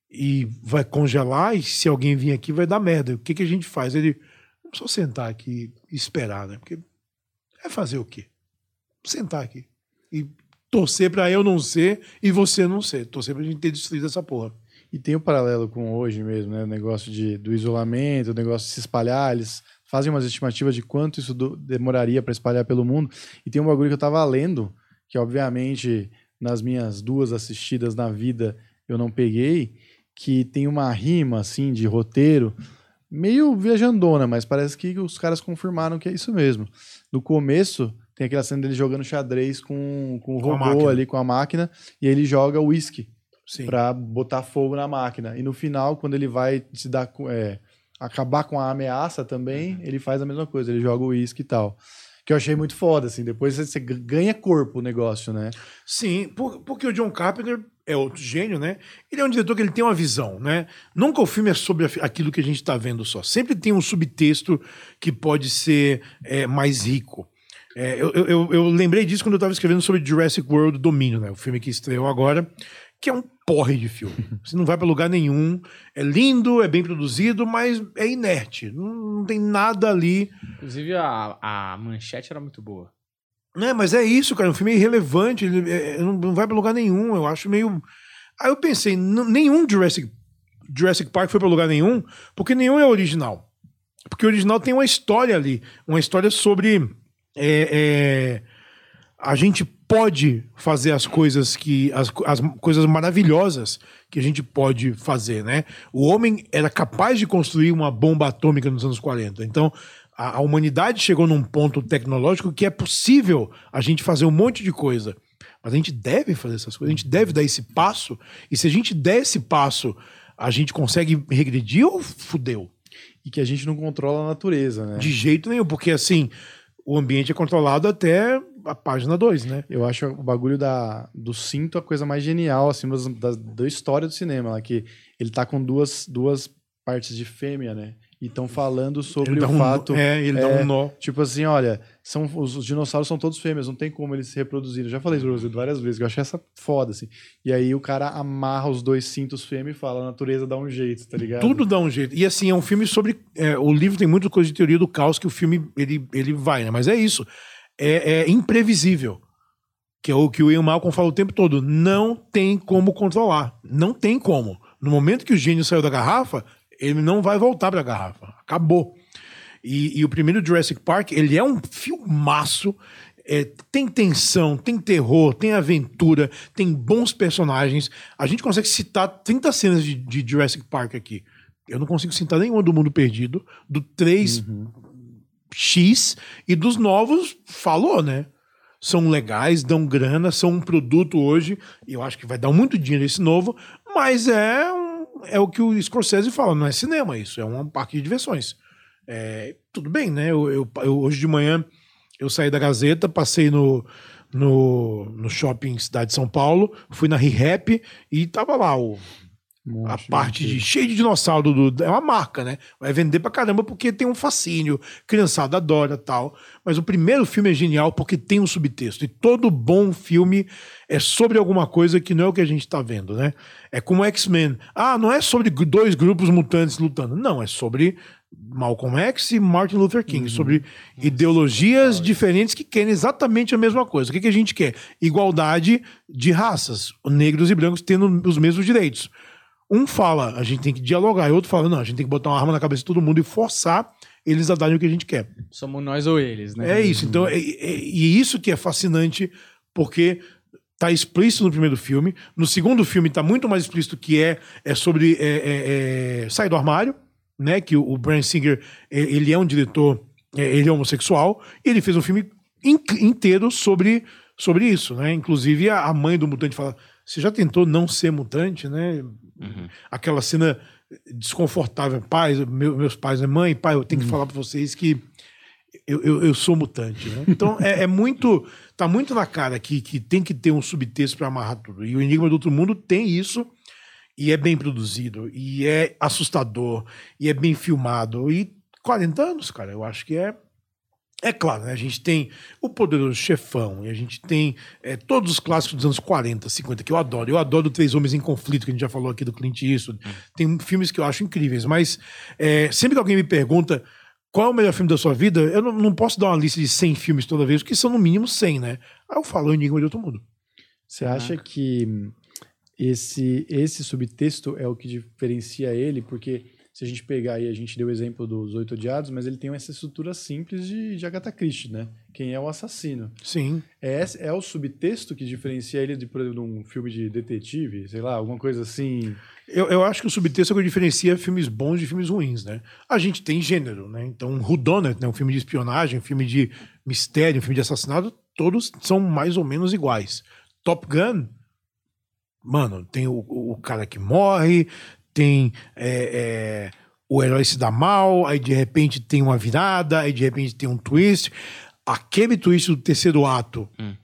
E vai congelar, e se alguém vir aqui vai dar merda. O que, que a gente faz? Ele. Vamos só sentar aqui e esperar, né? Porque é fazer o quê? Sentar aqui. E torcer para eu não ser e você não ser. Torcer pra gente ter destruído essa porra. E tem um paralelo com hoje mesmo, né? O negócio de, do isolamento, o negócio de se espalhar. Eles fazem umas estimativas de quanto isso do, demoraria para espalhar pelo mundo. E tem um bagulho que eu tava lendo, que obviamente nas minhas duas assistidas na vida eu não peguei, que tem uma rima assim de roteiro, meio viajandona, mas parece que os caras confirmaram que é isso mesmo. No começo tem aquela cena dele jogando xadrez com, com o com robô ali, com a máquina, e aí ele joga uísque para botar fogo na máquina. E no final, quando ele vai se dar é, acabar com a ameaça também, uhum. ele faz a mesma coisa, ele joga o uísque e tal. Que eu achei muito foda, assim. Depois você ganha corpo o negócio, né? Sim, porque o John Carpenter é outro gênio, né? Ele é um diretor que ele tem uma visão, né? Nunca o filme é sobre aquilo que a gente está vendo só. Sempre tem um subtexto que pode ser é, mais rico. É, eu, eu, eu, lembrei disso quando eu estava escrevendo sobre Jurassic World Domínio, né? O filme que estreou agora que é um porre de filme. Você não vai para lugar nenhum. É lindo, é bem produzido, mas é inerte. Não, não tem nada ali. Inclusive, a, a manchete era muito boa. É, mas é isso, cara. Um filme irrelevante. Ele, é, não, não vai para lugar nenhum. Eu acho meio. Aí eu pensei, nenhum Jurassic, Jurassic Park foi para lugar nenhum, porque nenhum é original. Porque o original tem uma história ali. Uma história sobre. É, é, a gente pode fazer as coisas que as, as coisas maravilhosas que a gente pode fazer, né? O homem era capaz de construir uma bomba atômica nos anos 40. Então, a, a humanidade chegou num ponto tecnológico que é possível a gente fazer um monte de coisa. Mas a gente deve fazer essas coisas, a gente deve dar esse passo. E se a gente der esse passo, a gente consegue regredir ou fudeu? E que a gente não controla a natureza, né? De jeito nenhum, porque assim, o ambiente é controlado até a página 2, né? Eu acho o bagulho da, do cinto a coisa mais genial, assim, da, da história do cinema, lá, que ele tá com duas, duas partes de fêmea, né? E estão falando sobre o um, fato. É, ele é, dá um nó. Tipo assim, olha, são, os, os, dinossauros são todos fêmeas, não tem como eles se reproduzirem. Eu já falei isso várias vezes, eu achei essa foda, assim. E aí o cara amarra os dois cintos fêmeas e fala: a natureza dá um jeito, tá ligado? Tudo dá um jeito. E assim, é um filme sobre. É, o livro tem muita coisa de teoria do caos que o filme ele, ele vai, né? Mas é isso é, é imprevisível. Que é o que o Ian Malcolm fala o tempo todo. Não tem como controlar. Não tem como. No momento que o gênio saiu da garrafa, ele não vai voltar para a garrafa. Acabou. E, e, o primeiro Jurassic Park, ele é um filmaço. é, tem tensão, tem terror, tem aventura, tem bons personagens. A gente consegue citar 30 cenas de, de Jurassic Park aqui. Eu não consigo citar nenhuma do Mundo Perdido, do 3X uhum. E dos novos, falou, né? São legais, dão grana, são um produto hoje, eu acho que vai dar muito dinheiro esse novo, mas é, um, é o que o Scorsese fala, não é cinema isso, é um parque de diversões. É, tudo bem, né? Eu, eu, eu, hoje de manhã eu saí da Gazeta, passei no, no, no shopping Cidade de São Paulo, fui na ReHap e tava lá o a parte de, cheia de dinossauro do, é uma marca, né? Vai vender pra caramba porque tem um fascínio, criançada adora tal. Mas o primeiro filme é genial porque tem um subtexto. E todo bom filme é sobre alguma coisa que não é o que a gente tá vendo, né? É como X-Men. Ah, não é sobre dois grupos mutantes lutando. Não, é sobre Malcolm X e Martin Luther King, uhum. sobre ideologias diferentes que querem exatamente a mesma coisa. O que, que a gente quer? Igualdade de raças, negros e brancos tendo os mesmos direitos. Um fala, a gente tem que dialogar, e outro fala, não, a gente tem que botar uma arma na cabeça de todo mundo e forçar eles a darem o que a gente quer. Somos nós ou eles, né? É isso. Então, é, é, e isso que é fascinante, porque tá explícito no primeiro filme. No segundo filme tá muito mais explícito que é, é sobre é, é, é sair do armário, né? Que o, o Singer, é, ele é um diretor, ele é homossexual, e ele fez um filme in, inteiro sobre, sobre isso, né? Inclusive a, a mãe do mutante fala, você já tentou não ser mutante, né? Uhum. Aquela cena desconfortável. Pai, meu, meus pais, né? mãe, pai, eu tenho que uhum. falar para vocês que eu, eu, eu, sou mutante. Né? Então é, é, muito. Tá muito na cara que, que tem que ter um subtexto para amarrar tudo. E o Enigma do Outro Mundo tem isso. E é bem produzido, e é assustador, e é bem filmado. E 40 anos, cara, eu acho que é é claro, né? a gente tem o Poderoso Chefão, e a gente tem é, todos os clássicos dos anos 40, 50, que eu adoro. Eu adoro Três Homens em Conflito, que a gente já falou aqui do Clint Eastwood. Hum. Tem filmes que eu acho incríveis, mas é, sempre que alguém me pergunta qual é o melhor filme da sua vida, eu não, não, posso dar uma lista de 100 filmes toda vez, porque são no mínimo 100, né? Aí eu falo Enigma de Outro Mundo. Você acha que esse, esse subtexto é o que diferencia ele? Porque se a gente pegar aí, a gente deu o exemplo dos Oito Odiados, mas ele tem essa estrutura simples de, de Agatha Christie, né? Quem é o assassino. Sim. É, é o subtexto que diferencia ele de, por exemplo, de um filme de detetive, sei lá, alguma coisa assim. Eu, eu acho que o subtexto é o que diferencia filmes bons de filmes ruins, né? A gente tem gênero, né? Então, Whodunit, né? um filme de espionagem, um filme de mistério, um filme de assassinato, todos são mais ou menos iguais. Top Gun, mano, tem o, o cara que morre, tem é, é, o herói se dá mal, aí de repente tem uma virada, aí de repente tem um twist. Aquele twist do terceiro ato, hum.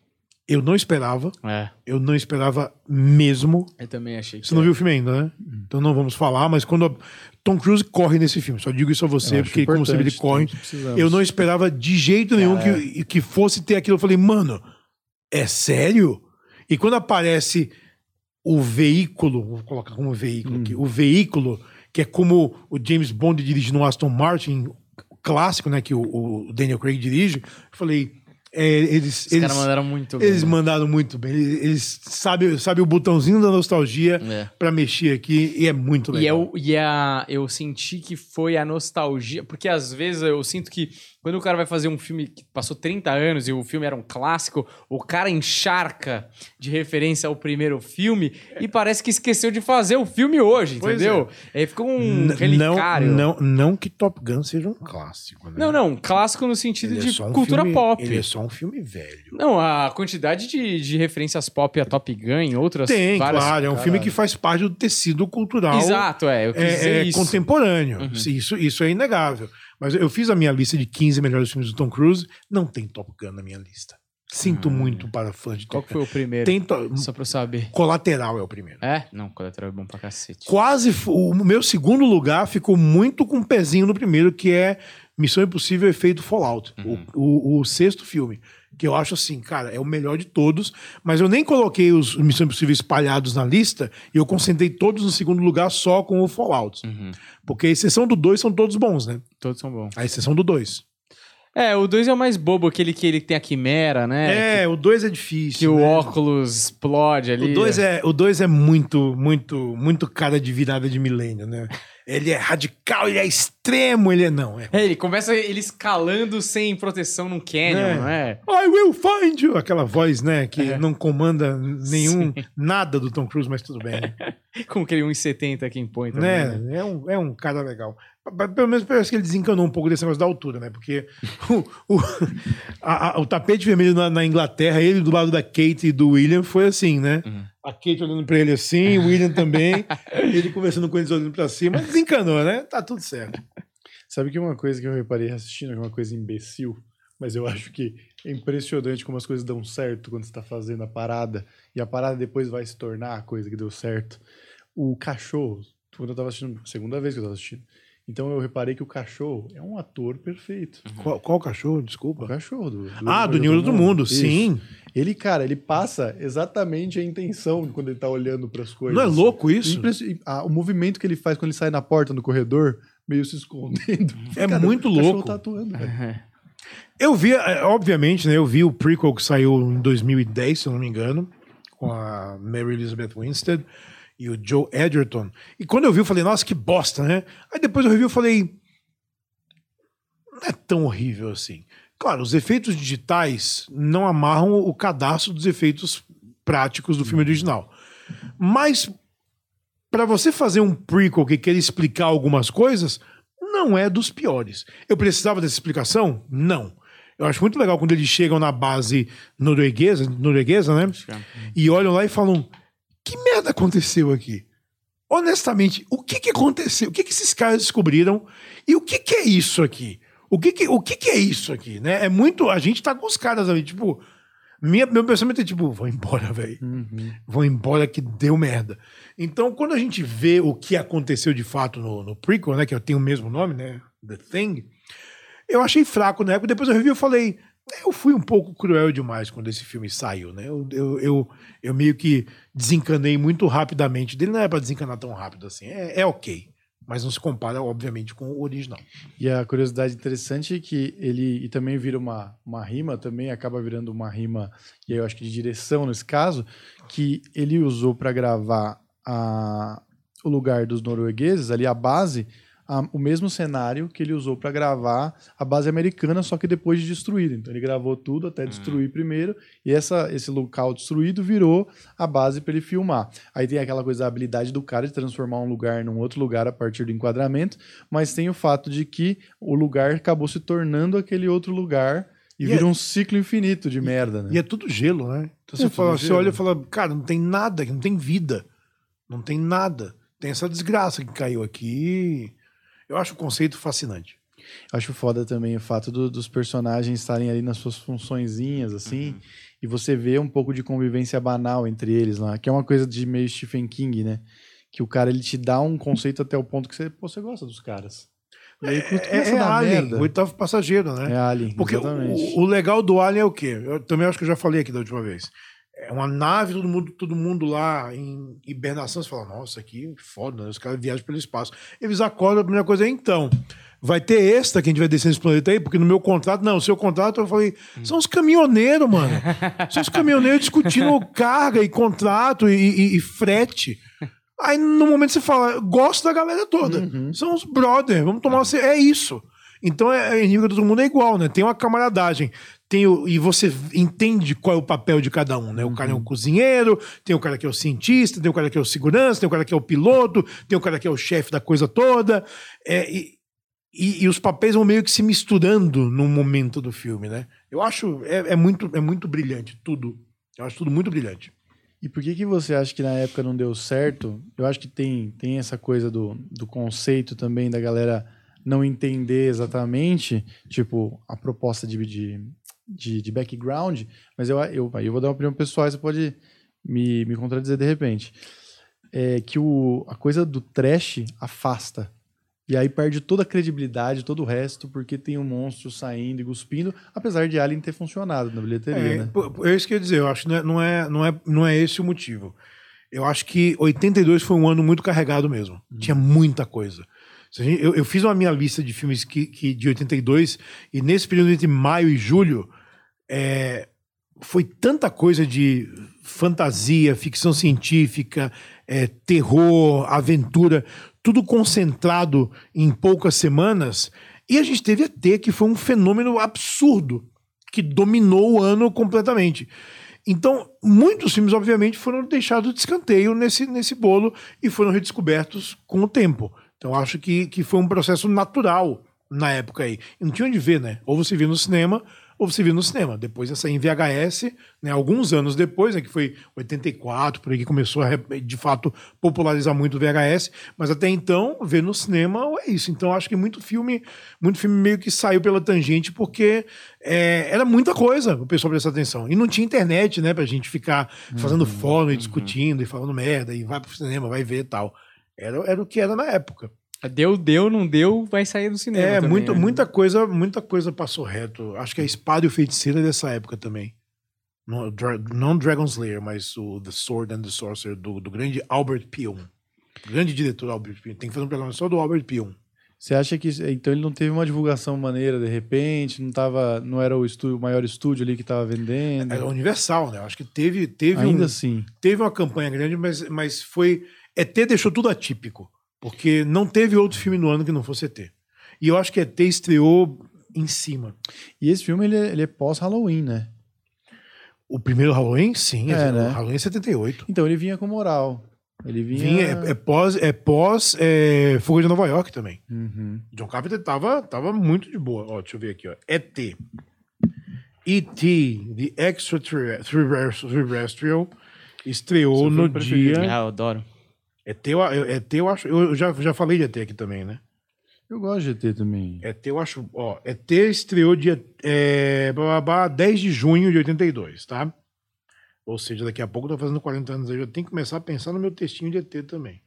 eu não esperava. É. Eu não esperava mesmo. Eu também achei que. Você não viu o filme ainda, né? Hum. Então não vamos falar, mas quando. Tom Cruise corre nesse filme, só digo isso a você, porque como sempre ele corre. Eu não esperava de jeito nenhum que, que fosse ter aquilo. Eu falei, mano, é sério? E quando aparece o veículo, vou colocar como veículo hum. aqui, o veículo, que é como o James Bond dirige no Aston Martin, clássico, né, que o, o Daniel Craig dirige, eu falei, é, eles, Os eles caras mandaram muito bem. Eles né? mandaram muito bem. Eles, sabem sabe o botãozinho da nostalgia é. para mexer aqui e é muito legal. E, eu, e a, eu senti que foi a nostalgia, porque às vezes eu sinto que quando o cara vai fazer um filme que passou 30 anos e o filme era um clássico, o cara encharca de referência ao primeiro filme e parece que esqueceu de fazer o filme hoje, pois entendeu? É. Aí ficou um N relicário. Não, não, não que Top Gun seja um clássico, né? Não, não, clássico no sentido ele de é um cultura filme, pop. Ele é só um filme velho. Não, a quantidade de, de referências pop a Top Gun em outras Tem, claro, é um filme que faz parte do tecido cultural. Exato, é, eu quis é, é contemporâneo. Uhum. Isso, isso é inegável. Mas eu fiz a minha lista de 15 melhores filmes do Tom Cruise, não tem Top Gun na minha lista. Sinto hum. muito para fãs de Top Gun. Qual foi o primeiro? Tem to... Só pra eu saber. Colateral é o primeiro. É? Não, Colateral é bom pra cacete. Quase. O meu segundo lugar ficou muito com um pezinho no primeiro, que é Missão Impossível Efeito Fallout. Uhum. O, o, o sexto filme que eu acho assim, cara, é o melhor de todos, mas eu nem coloquei os Missão Impossível espalhados na lista e eu concentrei todos no segundo lugar só com o Fallout. Uhum. Porque a exceção do 2 são todos bons, né? Todos são bons. A exceção do 2. É, o 2 é o mais bobo, aquele que ele tem a quimera, né? É, que, o 2 é difícil. Que né? o óculos explode ali. O 2 é, o dois é muito, muito, muito cara de virada de milênio, né? Ele é radical, ele é extremo, ele é não. É, é ele começa ele escalando sem proteção num canyon, é. não é? I will find you! Aquela voz, né, que é. não comanda nenhum, Sim. nada do Tom Cruise, mas tudo bem. Com aquele 1,70 aqui em põe também. Né? né? É, um, é um cara legal. Pelo menos parece que ele desencanou um pouco desse negócio da altura, né? Porque o, o, a, a, o tapete vermelho na, na, Inglaterra, ele do lado da Kate e do William, foi assim, né? Uhum. A Kate olhando pra ele assim, o William também, ele conversando com eles olhando pra cima, desencanou, né? Tá tudo certo. Sabe que uma coisa que eu reparei assistindo, que é uma coisa imbecil, mas eu acho que é impressionante como as coisas dão certo quando você tá fazendo a parada, e a parada depois vai se tornar a coisa que deu certo. O cachorro, quando eu tava assistindo, segunda vez que eu tava assistindo, então eu reparei que o cachorro é um ator perfeito. Uhum. Qual, qual cachorro? Desculpa. O cachorro do, do Ah, do Ninho do Mundo, mundo. sim. Ele, cara, ele passa exatamente a intenção quando ele tá olhando para as coisas. Não é louco isso? Ah, o movimento que ele faz quando ele sai na porta no corredor, meio se escondendo. É cara, muito o louco. Tá atuando, Eu vi, é, obviamente, né? Eu vi o prequel que saiu em 2010, se eu não me engano, com a Mary Elizabeth Winstead e o Joe Edgerton. E quando eu vi, eu falei, nossa, que bosta, né? Aí depois eu revi, eu falei, não é tão horrível assim. Claro, os efeitos digitais não amarram o cadastro dos efeitos práticos do filme original. Mas para você fazer um prequel que quer explicar algumas coisas, não é dos piores. Eu precisava dessa explicação? Não. Eu acho muito legal quando eles chegam na base norueguesa, norueguesa né? E olham lá e falam: que merda aconteceu aqui? Honestamente, o que, que aconteceu? O que, que esses caras descobriram? E o que, que é isso aqui? O que, que, o que, que é isso aqui? Né? É muito. A gente tá com os caras ali, tipo. Minha, meu pensamento é tipo, vou embora, velho. Uhum. Vou embora que deu merda. Então, quando a gente vê o que aconteceu de fato no, no prequel, né? Que tem o mesmo nome, né? The Thing. Eu achei fraco na época. Depois eu revi e falei, eu fui um pouco cruel demais quando esse filme saiu, né? Eu, eu, eu, eu meio que desencanei muito rapidamente. Dele não é para desencanar tão rápido assim. É, é ok. Mas não se compara, obviamente, com o original. E a curiosidade interessante é que ele e também vira uma, uma rima, também acaba virando uma rima, e aí eu acho que de direção nesse caso, que ele usou para gravar a, o lugar dos noruegueses, ali a base, a, o mesmo cenário que ele usou para gravar a base americana, só que depois de destruída. Então ele gravou tudo até destruir uhum. primeiro, e essa, esse local destruído virou a base para ele filmar. Aí tem aquela coisa da habilidade do cara de transformar um lugar num outro lugar a partir do enquadramento, mas tem o fato de que o lugar acabou se tornando aquele outro lugar. E, e vira é, um ciclo infinito de merda, né? E é tudo gelo, né? Então é você, fala, você olha e fala, cara, não tem nada, não tem vida. Não tem nada. Tem essa desgraça que caiu aqui. Eu acho o conceito fascinante. Eu acho foda também o fato do, dos personagens estarem ali nas suas funçõezinhas, assim, uhum. e você vê um pouco de convivência banal entre eles lá, que é uma coisa de meio Stephen King, né? Que o cara ele te dá um conceito até o ponto que você, pô, você gosta dos caras. E aí, é, é, é Alien, o oitavo passageiro, né? É Alien, Porque o, o, legal do Alien é o quê? Eu também acho que eu já falei aqui da última vez. É uma nave, todo mundo, todo mundo lá em hibernação. Você fala, nossa, aqui foda, né? os caras viajam pelo espaço. Eles acordam, a primeira coisa é então. Vai ter esta que a gente vai descer nesse planeta aí, porque no meu contrato, não, o seu contrato, eu falei, são os caminhoneiros, mano. São os caminhoneiros discutindo carga e contrato e, e, e, frete. Aí no momento você fala, gosto da galera toda. Uhum. São os brothers, vamos tomar. Uma... É isso. Então é, é nível todo mundo é igual, né? Tem uma camaradagem tem o, e você entende qual é o papel de cada um, né? O cara é um uhum. cozinheiro, tem o cara que é o cientista, tem o cara que é o segurança, tem o cara que é o piloto, tem o cara que é o chefe da coisa toda. É, e, e, e, os papéis vão meio que se misturando no momento do filme, né? Eu acho é, é, muito é muito brilhante tudo. Eu acho tudo muito brilhante. E por que que você acha que na época não deu certo? Eu acho que tem tem essa coisa do, do conceito também da galera não entender exatamente, tipo, a proposta de, de de, de background, mas eu, eu, aí eu vou dar uma opinião pessoal, você pode me, me contradizer de repente. É que o, a coisa do trash afasta. E aí perde toda a credibilidade, todo o resto, porque tem um monstro saindo e cuspindo, apesar de Alien ter funcionado na bilheteria, é, né? É isso que eu ia dizer, eu acho que não é, não, é, não é esse o motivo. Eu acho que 82 foi um ano muito carregado mesmo. Hum. Tinha muita coisa. Eu, eu, fiz uma minha lista de filmes que, que, de 82, e nesse período entre maio e julho, é, foi tanta coisa de fantasia, ficção científica, é, terror, aventura, tudo concentrado em poucas semanas. E a gente teve ET, que foi um fenômeno absurdo, que dominou o ano completamente. Então, muitos filmes, obviamente, foram deixados de escanteio nesse, nesse bolo e foram redescobertos com o tempo. Então, acho que, que foi um processo natural na época aí. E não tinha onde ver, né? Ou você via no cinema, ou você viu no cinema. Depois essa em VHS, né, alguns anos depois, né, que foi 84, por aí que começou a de fato popularizar muito o VHS, mas até então ver no cinema é isso. Então acho que muito filme, muito filme meio que saiu pela tangente porque é, era muita coisa o pessoal prestar atenção. E não tinha internet, né, pra gente ficar fazendo uhum, fórum e uhum. discutindo e falando merda e vai pro cinema, vai ver e tal. Era, era o que era na época. Deu, deu, não deu, vai sair do cinema. É, também, muito, né? muita coisa, muita coisa passou reto. Acho que a Espada e o Feiticeiro é dessa época também. Não, não Dragon Slayer, mas o The Sword and the Sorcerer do, do grande Albert Pion. Grande diretor Albert Pion. Tem que fazer um programa só do Albert Pion. Você acha que então ele não teve uma divulgação maneira de repente, não tava, não era o, estúdio, o maior estúdio ali que estava vendendo? Era Universal, né? Acho que teve, teve ainda um, assim. Teve uma campanha grande, mas, mas foi ET deixou tudo atípico. Porque não teve outro filme no ano que não fosse ET. E eu acho que ET estreou em cima. E esse filme ele é, ele é pós-Halloween, né? O primeiro Halloween, sim. É, né? Halloween é 78. Então ele vinha com moral. Ele vinha. vinha é, é, pós, é pós é, Fogo de Nova York também. Uhum. John Carpenter tava, tava muito de boa. Ó, deixa eu ver aqui, ó. ET. E.T., The Extraterrestrial, estreou no dia. Ah, eu adoro. ET, eu, ET, eu acho. Eu já, já falei de ET aqui também, né? Eu gosto de ET também. ET, eu acho. Ó, ET estreou dia é, blá, 10 de junho de 82, tá? Ou seja, daqui a pouco eu tô fazendo 40 anos aí, eu tenho que começar a pensar no meu textinho de ET também.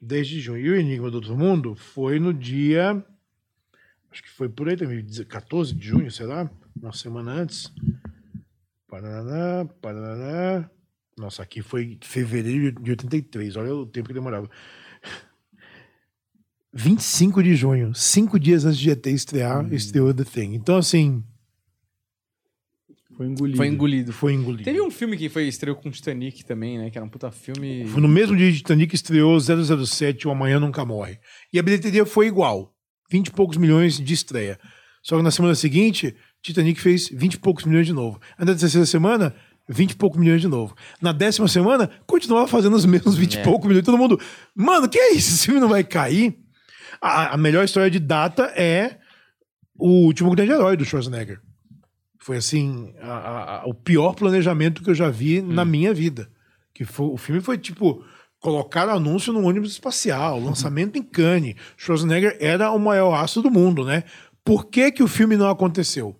10 de junho. E o Enigma do Outro Mundo foi no dia. Acho que foi por aí também, 14 de junho, será? Uma semana antes. Paraná, paraná. Nossa, aqui foi fevereiro de 83. Olha o tempo que demorava. 25 de junho, cinco dias antes de GT estrear, hum. estreou The Thing. Então, assim. Foi engolido. Foi engolido. Foi engolido. Teve um filme que foi estreou com Titanic também, né? Que era um puta filme. Foi no mesmo dia de Titanic estreou 007, O Amanhã Nunca Morre. E a bilheteria foi igual. 20 e poucos milhões de estreia. Só que na semana seguinte, Titanic fez 20 e poucos milhões de novo. Na terceira semana, 20 e poucos milhões de novo. Na décima semana, continuava fazendo os mesmos 20 é. e poucos milhões. Todo mundo, mano, que é isso? Esse filme não vai cair? A, a melhor história de data é o último grande herói do Schwarzenegger. Foi assim, a, a, o pior planejamento que eu já vi hum. na minha vida. Que foi, o filme foi tipo colocar anúncio no ônibus espacial, lançamento em Cannes. Schwarzenegger era o maior astro do mundo, né? Por que, que o filme não aconteceu?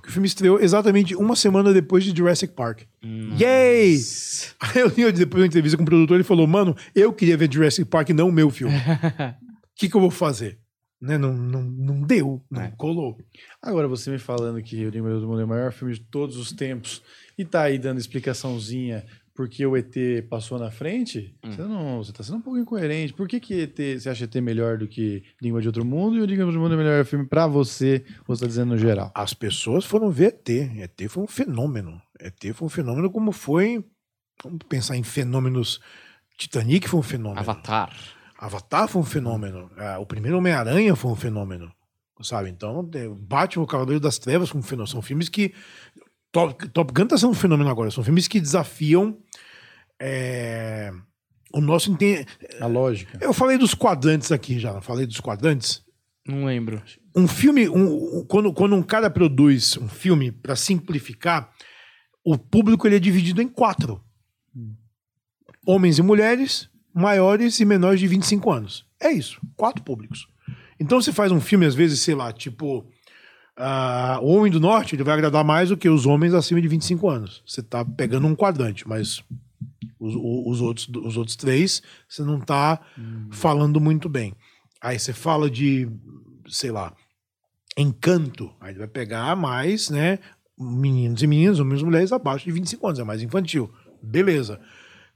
Porque o filme estreou exatamente uma semana depois de Jurassic Park. Nossa. Yay! Aí eu, depois da entrevista com o produtor, ele falou: Mano, eu queria ver Jurassic Park, não o meu filme. O que, que eu vou fazer? Né? Não, não, não deu, não é. colou. Agora, você me falando que O Lima do Mundo é o maior filme de todos os tempos e tá aí dando explicaçãozinha porque o ET passou na frente, hum. você não, você tá sendo um pouco incoerente. Por que, que ET, você acha ET melhor do que Língua de Outro Mundo e o Língua de Outro Mundo é melhor filme para você, ou você tá dizendo no geral? As pessoas foram ver ET. ET foi um fenômeno. ET foi um fenômeno como foi, vamos pensar em fenômenos, Titanic foi um fenômeno. Avatar. Avatar foi um fenômeno. É, o primeiro Homem-Aranha foi um fenômeno. Sabe? Então, Batman, o Cavaleiro das Trevas foi um fenômeno. São filmes que Top, Top Gun tá sendo um fenômeno agora. São filmes que desafiam é, o nosso entendimento. A lógica. Eu falei dos quadrantes aqui já, não falei dos quadrantes? Não lembro. Um filme, um, quando, quando um cara produz um filme para simplificar, o público ele é dividido em quatro: homens e mulheres, maiores e menores de 25 anos. É isso, quatro públicos. Então você faz um filme, às vezes, sei lá, tipo. Uh, o homem do norte ele vai agradar mais do que os homens acima de 25 anos. Você tá pegando um quadrante, mas os, os, outros, os outros três, você não está hum. falando muito bem. Aí você fala de, sei lá, encanto. Aí vai pegar mais, né? Meninos e meninas, homens e mulheres abaixo de 25 anos, é mais infantil. Beleza.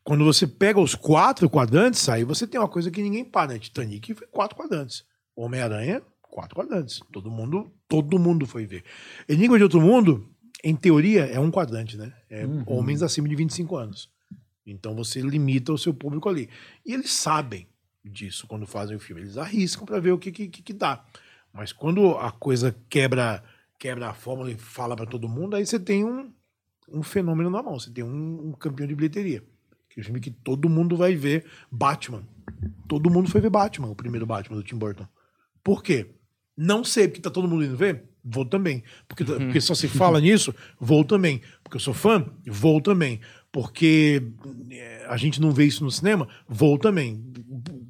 Quando você pega os quatro quadrantes, aí você tem uma coisa que ninguém para, né? Titanic foi quatro quadrantes. Homem-Aranha, quatro quadrantes. Todo mundo, todo mundo foi ver. Enigma de Outro Mundo, em teoria, é um quadrante, né? É uhum. homens acima de 25 anos. Então você limita o seu público ali. E eles sabem disso quando fazem o filme. Eles arriscam para ver o que, que, que, dá. Mas quando a coisa quebra quebra a fórmula e fala para todo mundo, aí você tem um, um fenômeno na mão. Você tem um, um campeão de bilheteria. Que é um filme que todo mundo vai ver Batman. Todo mundo foi ver Batman, o primeiro Batman do Tim Burton. Por quê? Não sei, porque tá todo mundo indo ver? Vou também. Porque, uhum. porque só se fala nisso, vou também. Porque eu sou fã, vou também. Porque é, a gente não vê isso no cinema, vou também.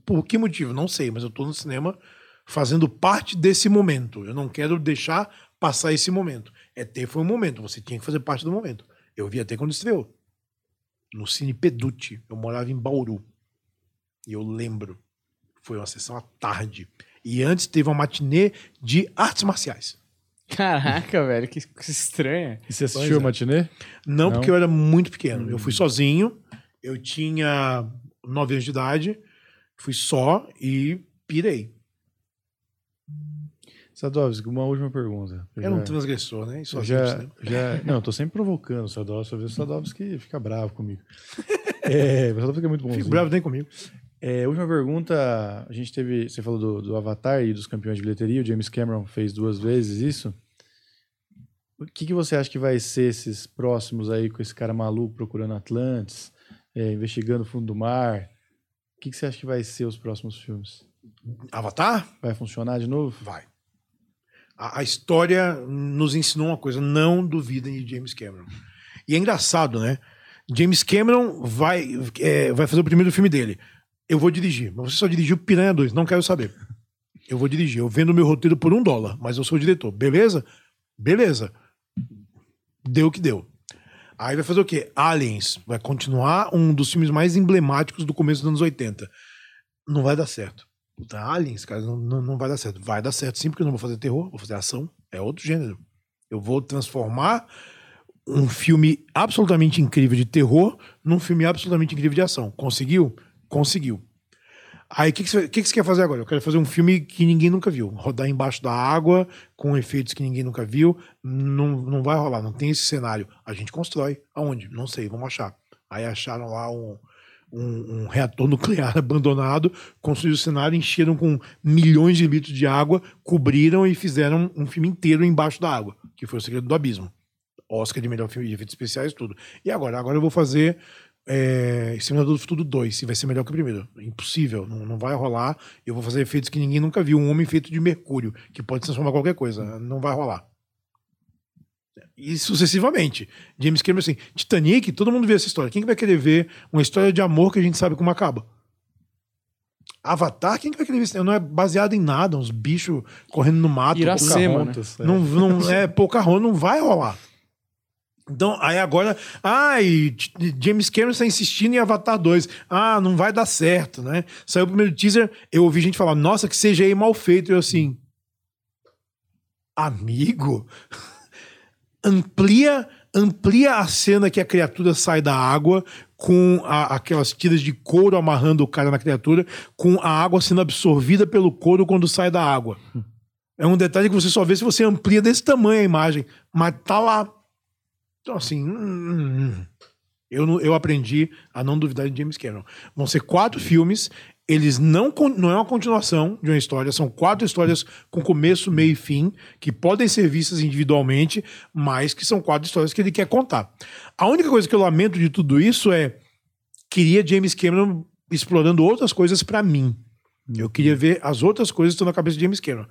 Por que motivo? Não sei, mas eu tô no cinema fazendo parte desse momento. Eu não quero deixar passar esse momento. É ter foi um momento, você tinha que fazer parte do momento. Eu vi até quando estreou. No Cine Peducci. Eu morava em Bauru. E eu lembro. Foi uma sessão à tarde. E antes teve uma matinê de artes marciais. Caraca, velho, que coisa estranha. E você assistiu a é. matinê? Não, Não, porque eu era muito pequeno. Hum. Eu fui hum. sozinho, eu tinha nove anos de idade, fui só e pirei. Sadovski, uma última pergunta. Eu, um transgressor, né? Isso já, né? já, não, eu tô sempre provocando o Sadovski, o Sadovski fica bravo comigo. é, o Sadovski é muito bom. Fico bravo nem comigo. É, última pergunta, a gente teve, você falou do, do, Avatar e dos campeões de bilheteria, o James Cameron fez duas vezes isso. O que, que você acha que vai ser esses próximos aí com esse cara maluco procurando Atlantis, é, investigando o fundo do mar? O que, que você acha que vai ser os próximos filmes? Avatar? Vai funcionar de novo? Vai. A, a história nos ensinou uma coisa, não duvidem de James Cameron. E é engraçado, né? James Cameron vai, é, vai fazer o primeiro filme dele. Eu vou dirigir, mas você só dirigiu Piranha 2, não quero saber. Eu vou dirigir, eu vendo meu roteiro por um dólar, mas eu sou o diretor. Beleza? Beleza. Deu o que deu. Aí vai fazer o quê? Aliens. Vai continuar um dos filmes mais emblemáticos do começo dos anos 80. Não vai dar certo. Aliens, cara, não, não, não vai dar certo. Vai dar certo sim, porque eu não vou fazer terror, vou fazer ação. É outro gênero. Eu vou transformar um filme absolutamente incrível de terror num filme absolutamente incrível de ação. Conseguiu? Conseguiu. Aí o que, que, você, que, que você quer fazer agora? Eu quero fazer um filme que ninguém nunca viu. Rodar embaixo da água, com efeitos que ninguém nunca viu. Não, não vai rolar, não tem esse cenário. A gente constrói. Aonde? Não sei, vamos achar. Aí acharam lá um, um, um reator nuclear abandonado, construíram o cenário, encheram com milhões de litros de água, cobriram e fizeram um filme inteiro embaixo da água, que foi o Segredo do Abismo. Oscar de melhor filme de efeitos especiais, tudo. E agora? Agora eu vou fazer é, Exterminador do Futuro 2, se vai ser melhor que o primeiro. Impossível, não, não vai rolar. Eu vou fazer efeitos que ninguém nunca viu. Um homem feito de mercúrio, que pode transformar qualquer coisa. Não vai rolar. E sucessivamente. James Cameron, assim, Titanic, todo mundo vê essa história. Quem que vai querer ver uma história de amor que a gente sabe como acaba? Avatar, quem que vai querer ver? Não é baseado em nada, uns bichos correndo no mato. Iracema, né? Não, não, é, Pocahontas não vai rolar. Então, aí agora, ai, James Cameron está insistindo em Avatar 2. Ah, não vai dar certo, né? Saiu o primeiro teaser, eu ouvi gente falar, nossa, que CGI mal feito. Eu assim, amigo, amplia amplia a cena que a criatura sai da água com a, aquelas tiras de couro amarrando o cara na criatura, com a água sendo absorvida pelo couro quando sai da água. É um detalhe que você só vê se você amplia desse tamanho a imagem, mas tá lá. Então, assim, hum, hum, hum. eu, eu aprendi a não duvidar de James Cameron. Vão ser quatro filmes, eles não, não é uma continuação de uma história, são quatro histórias com começo, meio e fim, que podem ser vistas individualmente, mas que são quatro histórias que ele quer contar. A única coisa que eu lamento de tudo isso é queria James Cameron explorando outras coisas para mim. Eu queria ver as outras coisas que estão na cabeça de James Cameron.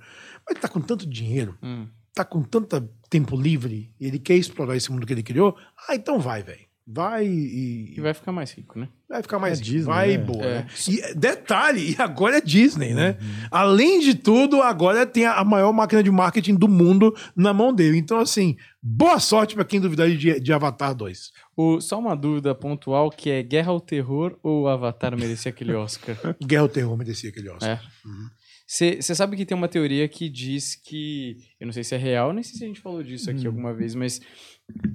Mas ele tá com tanto dinheiro. Hum tá com tanto tempo livre e ele quer explorar esse mundo que ele criou, ah, então vai, velho. Vai e... e. vai ficar mais rico, né? Vai ficar mais é rico. Disney, vai né? boa. É. Né? E detalhe, e agora é Disney, né? Uhum. Além de tudo, agora tem a maior máquina de marketing do mundo na mão dele. Então, assim, boa sorte para quem duvidar de, de Avatar 2. O, só uma dúvida pontual, que é Guerra ao Terror ou Avatar merecia aquele Oscar? Guerra ao Terror merecia aquele Oscar. É. Uhum. Você sabe que tem uma teoria que diz que. Eu não sei se é real, nem sei se a gente falou disso aqui hum. alguma vez, mas.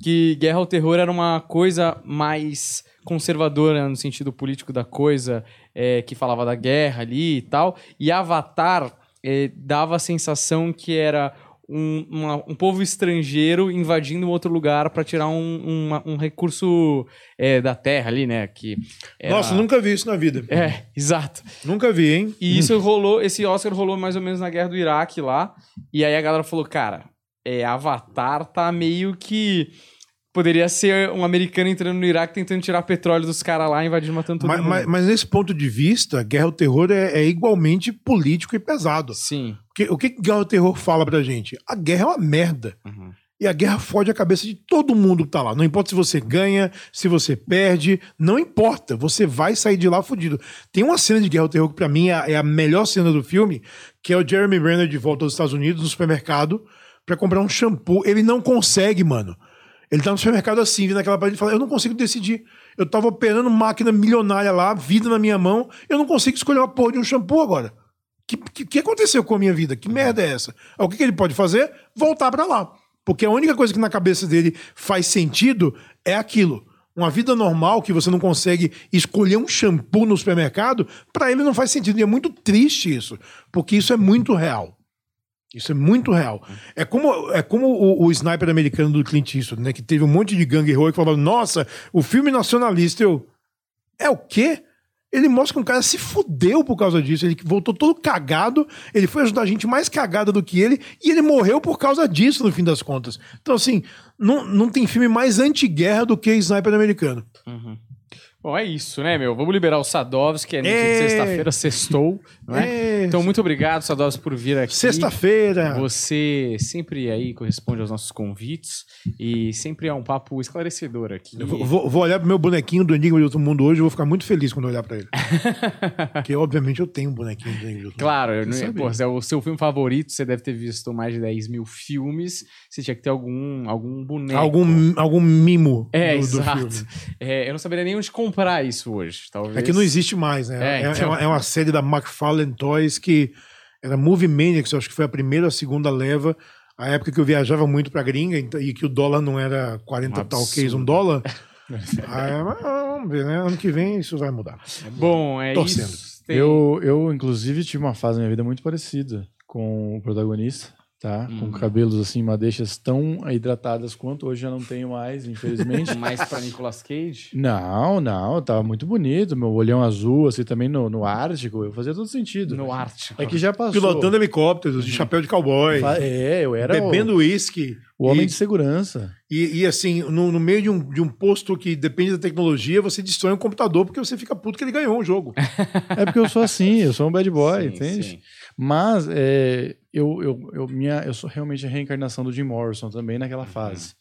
Que Guerra ao Terror era uma coisa mais conservadora no sentido político da coisa, é, que falava da guerra ali e tal. E Avatar é, dava a sensação que era um, uma, um povo estrangeiro invadindo um outro lugar para tirar um, um recurso é, da terra ali, né? Que era... Nossa, nunca vi isso na vida. É, exato. Nunca vi, hein? E isso rolou, esse Oscar rolou mais ou menos na guerra do Iraque lá. E aí a galera falou, cara, é, Avatar tá meio que Poderia ser um americano entrando no Iraque tentando tirar petróleo dos caras lá, invadindo, matando todo mas, mundo. Mas, mas, nesse ponto de vista, Guerra ao Terror é, é igualmente político e pesado. Sim. Porque, o que Guerra ao Terror fala pra gente? A guerra é uma merda. Uhum. E a guerra fode a cabeça de todo mundo que tá lá. Não importa se você ganha, se você perde, não importa. Você vai sair de lá fudido. Tem uma cena de Guerra ao Terror que pra mim é a, é melhor cena do filme, que é o Jeremy Renner de volta aos Estados Unidos, no supermercado, para comprar um shampoo. Ele não consegue, mano. Ele tá no supermercado assim, vindo naquela parede e fala: Eu não consigo decidir. Eu tava operando máquina milionária lá, vida na minha mão, eu não consigo escolher uma porra de um shampoo agora. O que, que, que, aconteceu com a minha vida? Que merda é essa? O que, que ele pode fazer? Voltar para lá. Porque a única coisa que na cabeça dele faz sentido é aquilo. Uma vida normal que você não consegue escolher um shampoo no supermercado, para ele não faz sentido. E é muito triste isso, porque isso é muito real. Isso é muito real. É como, é como o, o sniper americano do Clint Eastwood, né? Que teve um monte de gangue herói que falava, nossa, o filme nacionalista, eu... É o quê? Ele mostra que um cara se fudeu por causa disso. Ele voltou todo cagado. Ele foi ajudar a gente mais cagada do que ele. E ele morreu por causa disso, no fim das contas. Então, assim, não, não tem filme mais anti-guerra do que Sniper Americano. Uhum. Bom, é isso, né, meu? Vamos liberar o Sadovski, é noite de sexta-feira, sextou, não é? Então, muito obrigado, Sadovski, por vir aqui. Sexta-feira! Você sempre aí corresponde aos nossos convites e sempre é um papo esclarecedor aqui. Eu vou, vou olhar pro meu bonequinho do Enigma de Outro Mundo hoje e vou ficar muito feliz quando olhar para ele. Porque, obviamente, eu tenho um bonequinho do Enigma de Outro Claro, Mundo. Claro, pô, é o seu filme favorito, você deve ter visto mais de 10 mil filmes, você tinha que ter algum, algum boneco. Algum, algum mimo é, do, exato. do. É, eu não saberia nem onde comprar comprar isso hoje, talvez. É que não existe mais, né? É, é, então... é, uma, série da McFarlane Toys que era Movie Maniacs, eu acho que foi a primeira ou a segunda leva. A época que eu viajava muito pra gringa e que o dólar não era 40 um tal que um dólar. Aí, vamos ver, né? Ano que vem isso vai mudar. Bom, é Torcendo. isso. Tem... Eu, eu, inclusive, tive uma fase na minha vida muito parecida com o protagonista tá? Hum. Com cabelos assim, madeixas tão hidratadas quanto hoje já não tenho mais, infelizmente. mais para Nicolas Cage? Não, não, tava muito bonito, meu olhão azul assim também no, no Ártico, eu fazia todo sentido. No Ártico. É que já passou. Pilotando helicópteros, de chapéu de cowboy. É, eu era bebendo uísque. O homem e, de segurança. E, e assim, no, no, meio de um, de um posto que depende da tecnologia, você destrói um computador porque você fica puto que ele ganhou um jogo. é porque eu sou assim, eu sou um bad boy, sim, entende? Sim. Mas é, eu, eu, eu, minha, eu sou realmente a reencarnação do Jim Morrison também naquela uhum. fase.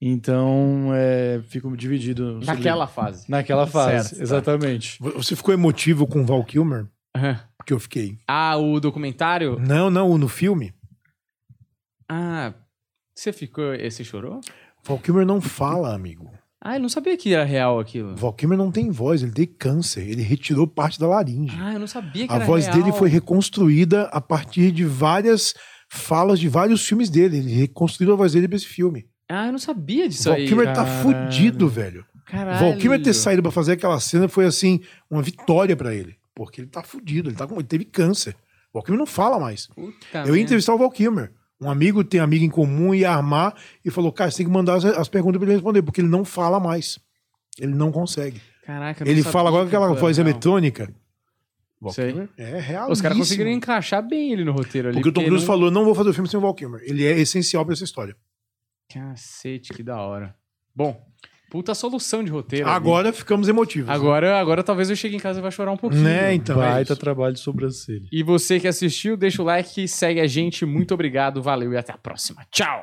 Então, é, fico dividido. Naquela sobre... fase. Naquela fase, certo, exatamente. Tá. Você ficou emotivo com o Val Kilmer? Uhum. Porque eu fiquei. Ah, o documentário? Não, não, no filme. Ah, você ficou. Você chorou? Val Kilmer não fala, amigo. Ah, eu não sabia que era real aquilo. Val Kilmer não tem voz, ele tem câncer. Ele retirou parte da laringe. Ah, eu não sabia que a era voz real. dele foi reconstruída a partir de várias falas de vários filmes dele. Ele reconstruiu a voz dele pra esse filme. Ah, eu não sabia disso Val aí. Val Kilmer tá fudido, velho. Caralho. Val Kilmer ter saído pra fazer aquela cena foi, assim, uma vitória para ele. Porque ele tá fudido, ele, tá com... ele teve câncer. Val Kilmer não fala mais. Puta eu ia entrevistar o Val Kilmer. Um amigo tem amigo em comum, ia armar e falou: Cara, você tem que mandar as, as perguntas pra ele responder, porque ele não fala mais. Ele não consegue. Caraca, Ele fala agora com aquela voz não. eletrônica. Sei. É real. Os caras conseguiram encaixar bem ele no roteiro ali. Porque, porque o Tom Cruise não... falou: não vou fazer o filme sem o Val Kilmer. Ele é essencial pra essa história. Cacete, que da hora. Bom, puta solução de roteiro. Agora ali. ficamos emotivos. Agora, né? agora talvez eu chegue em casa e vá chorar um pouquinho. Né, então. É Baita é trabalho de sobrancelha. E você que assistiu, deixa o like, segue a gente. Muito obrigado, valeu e até a próxima. Tchau!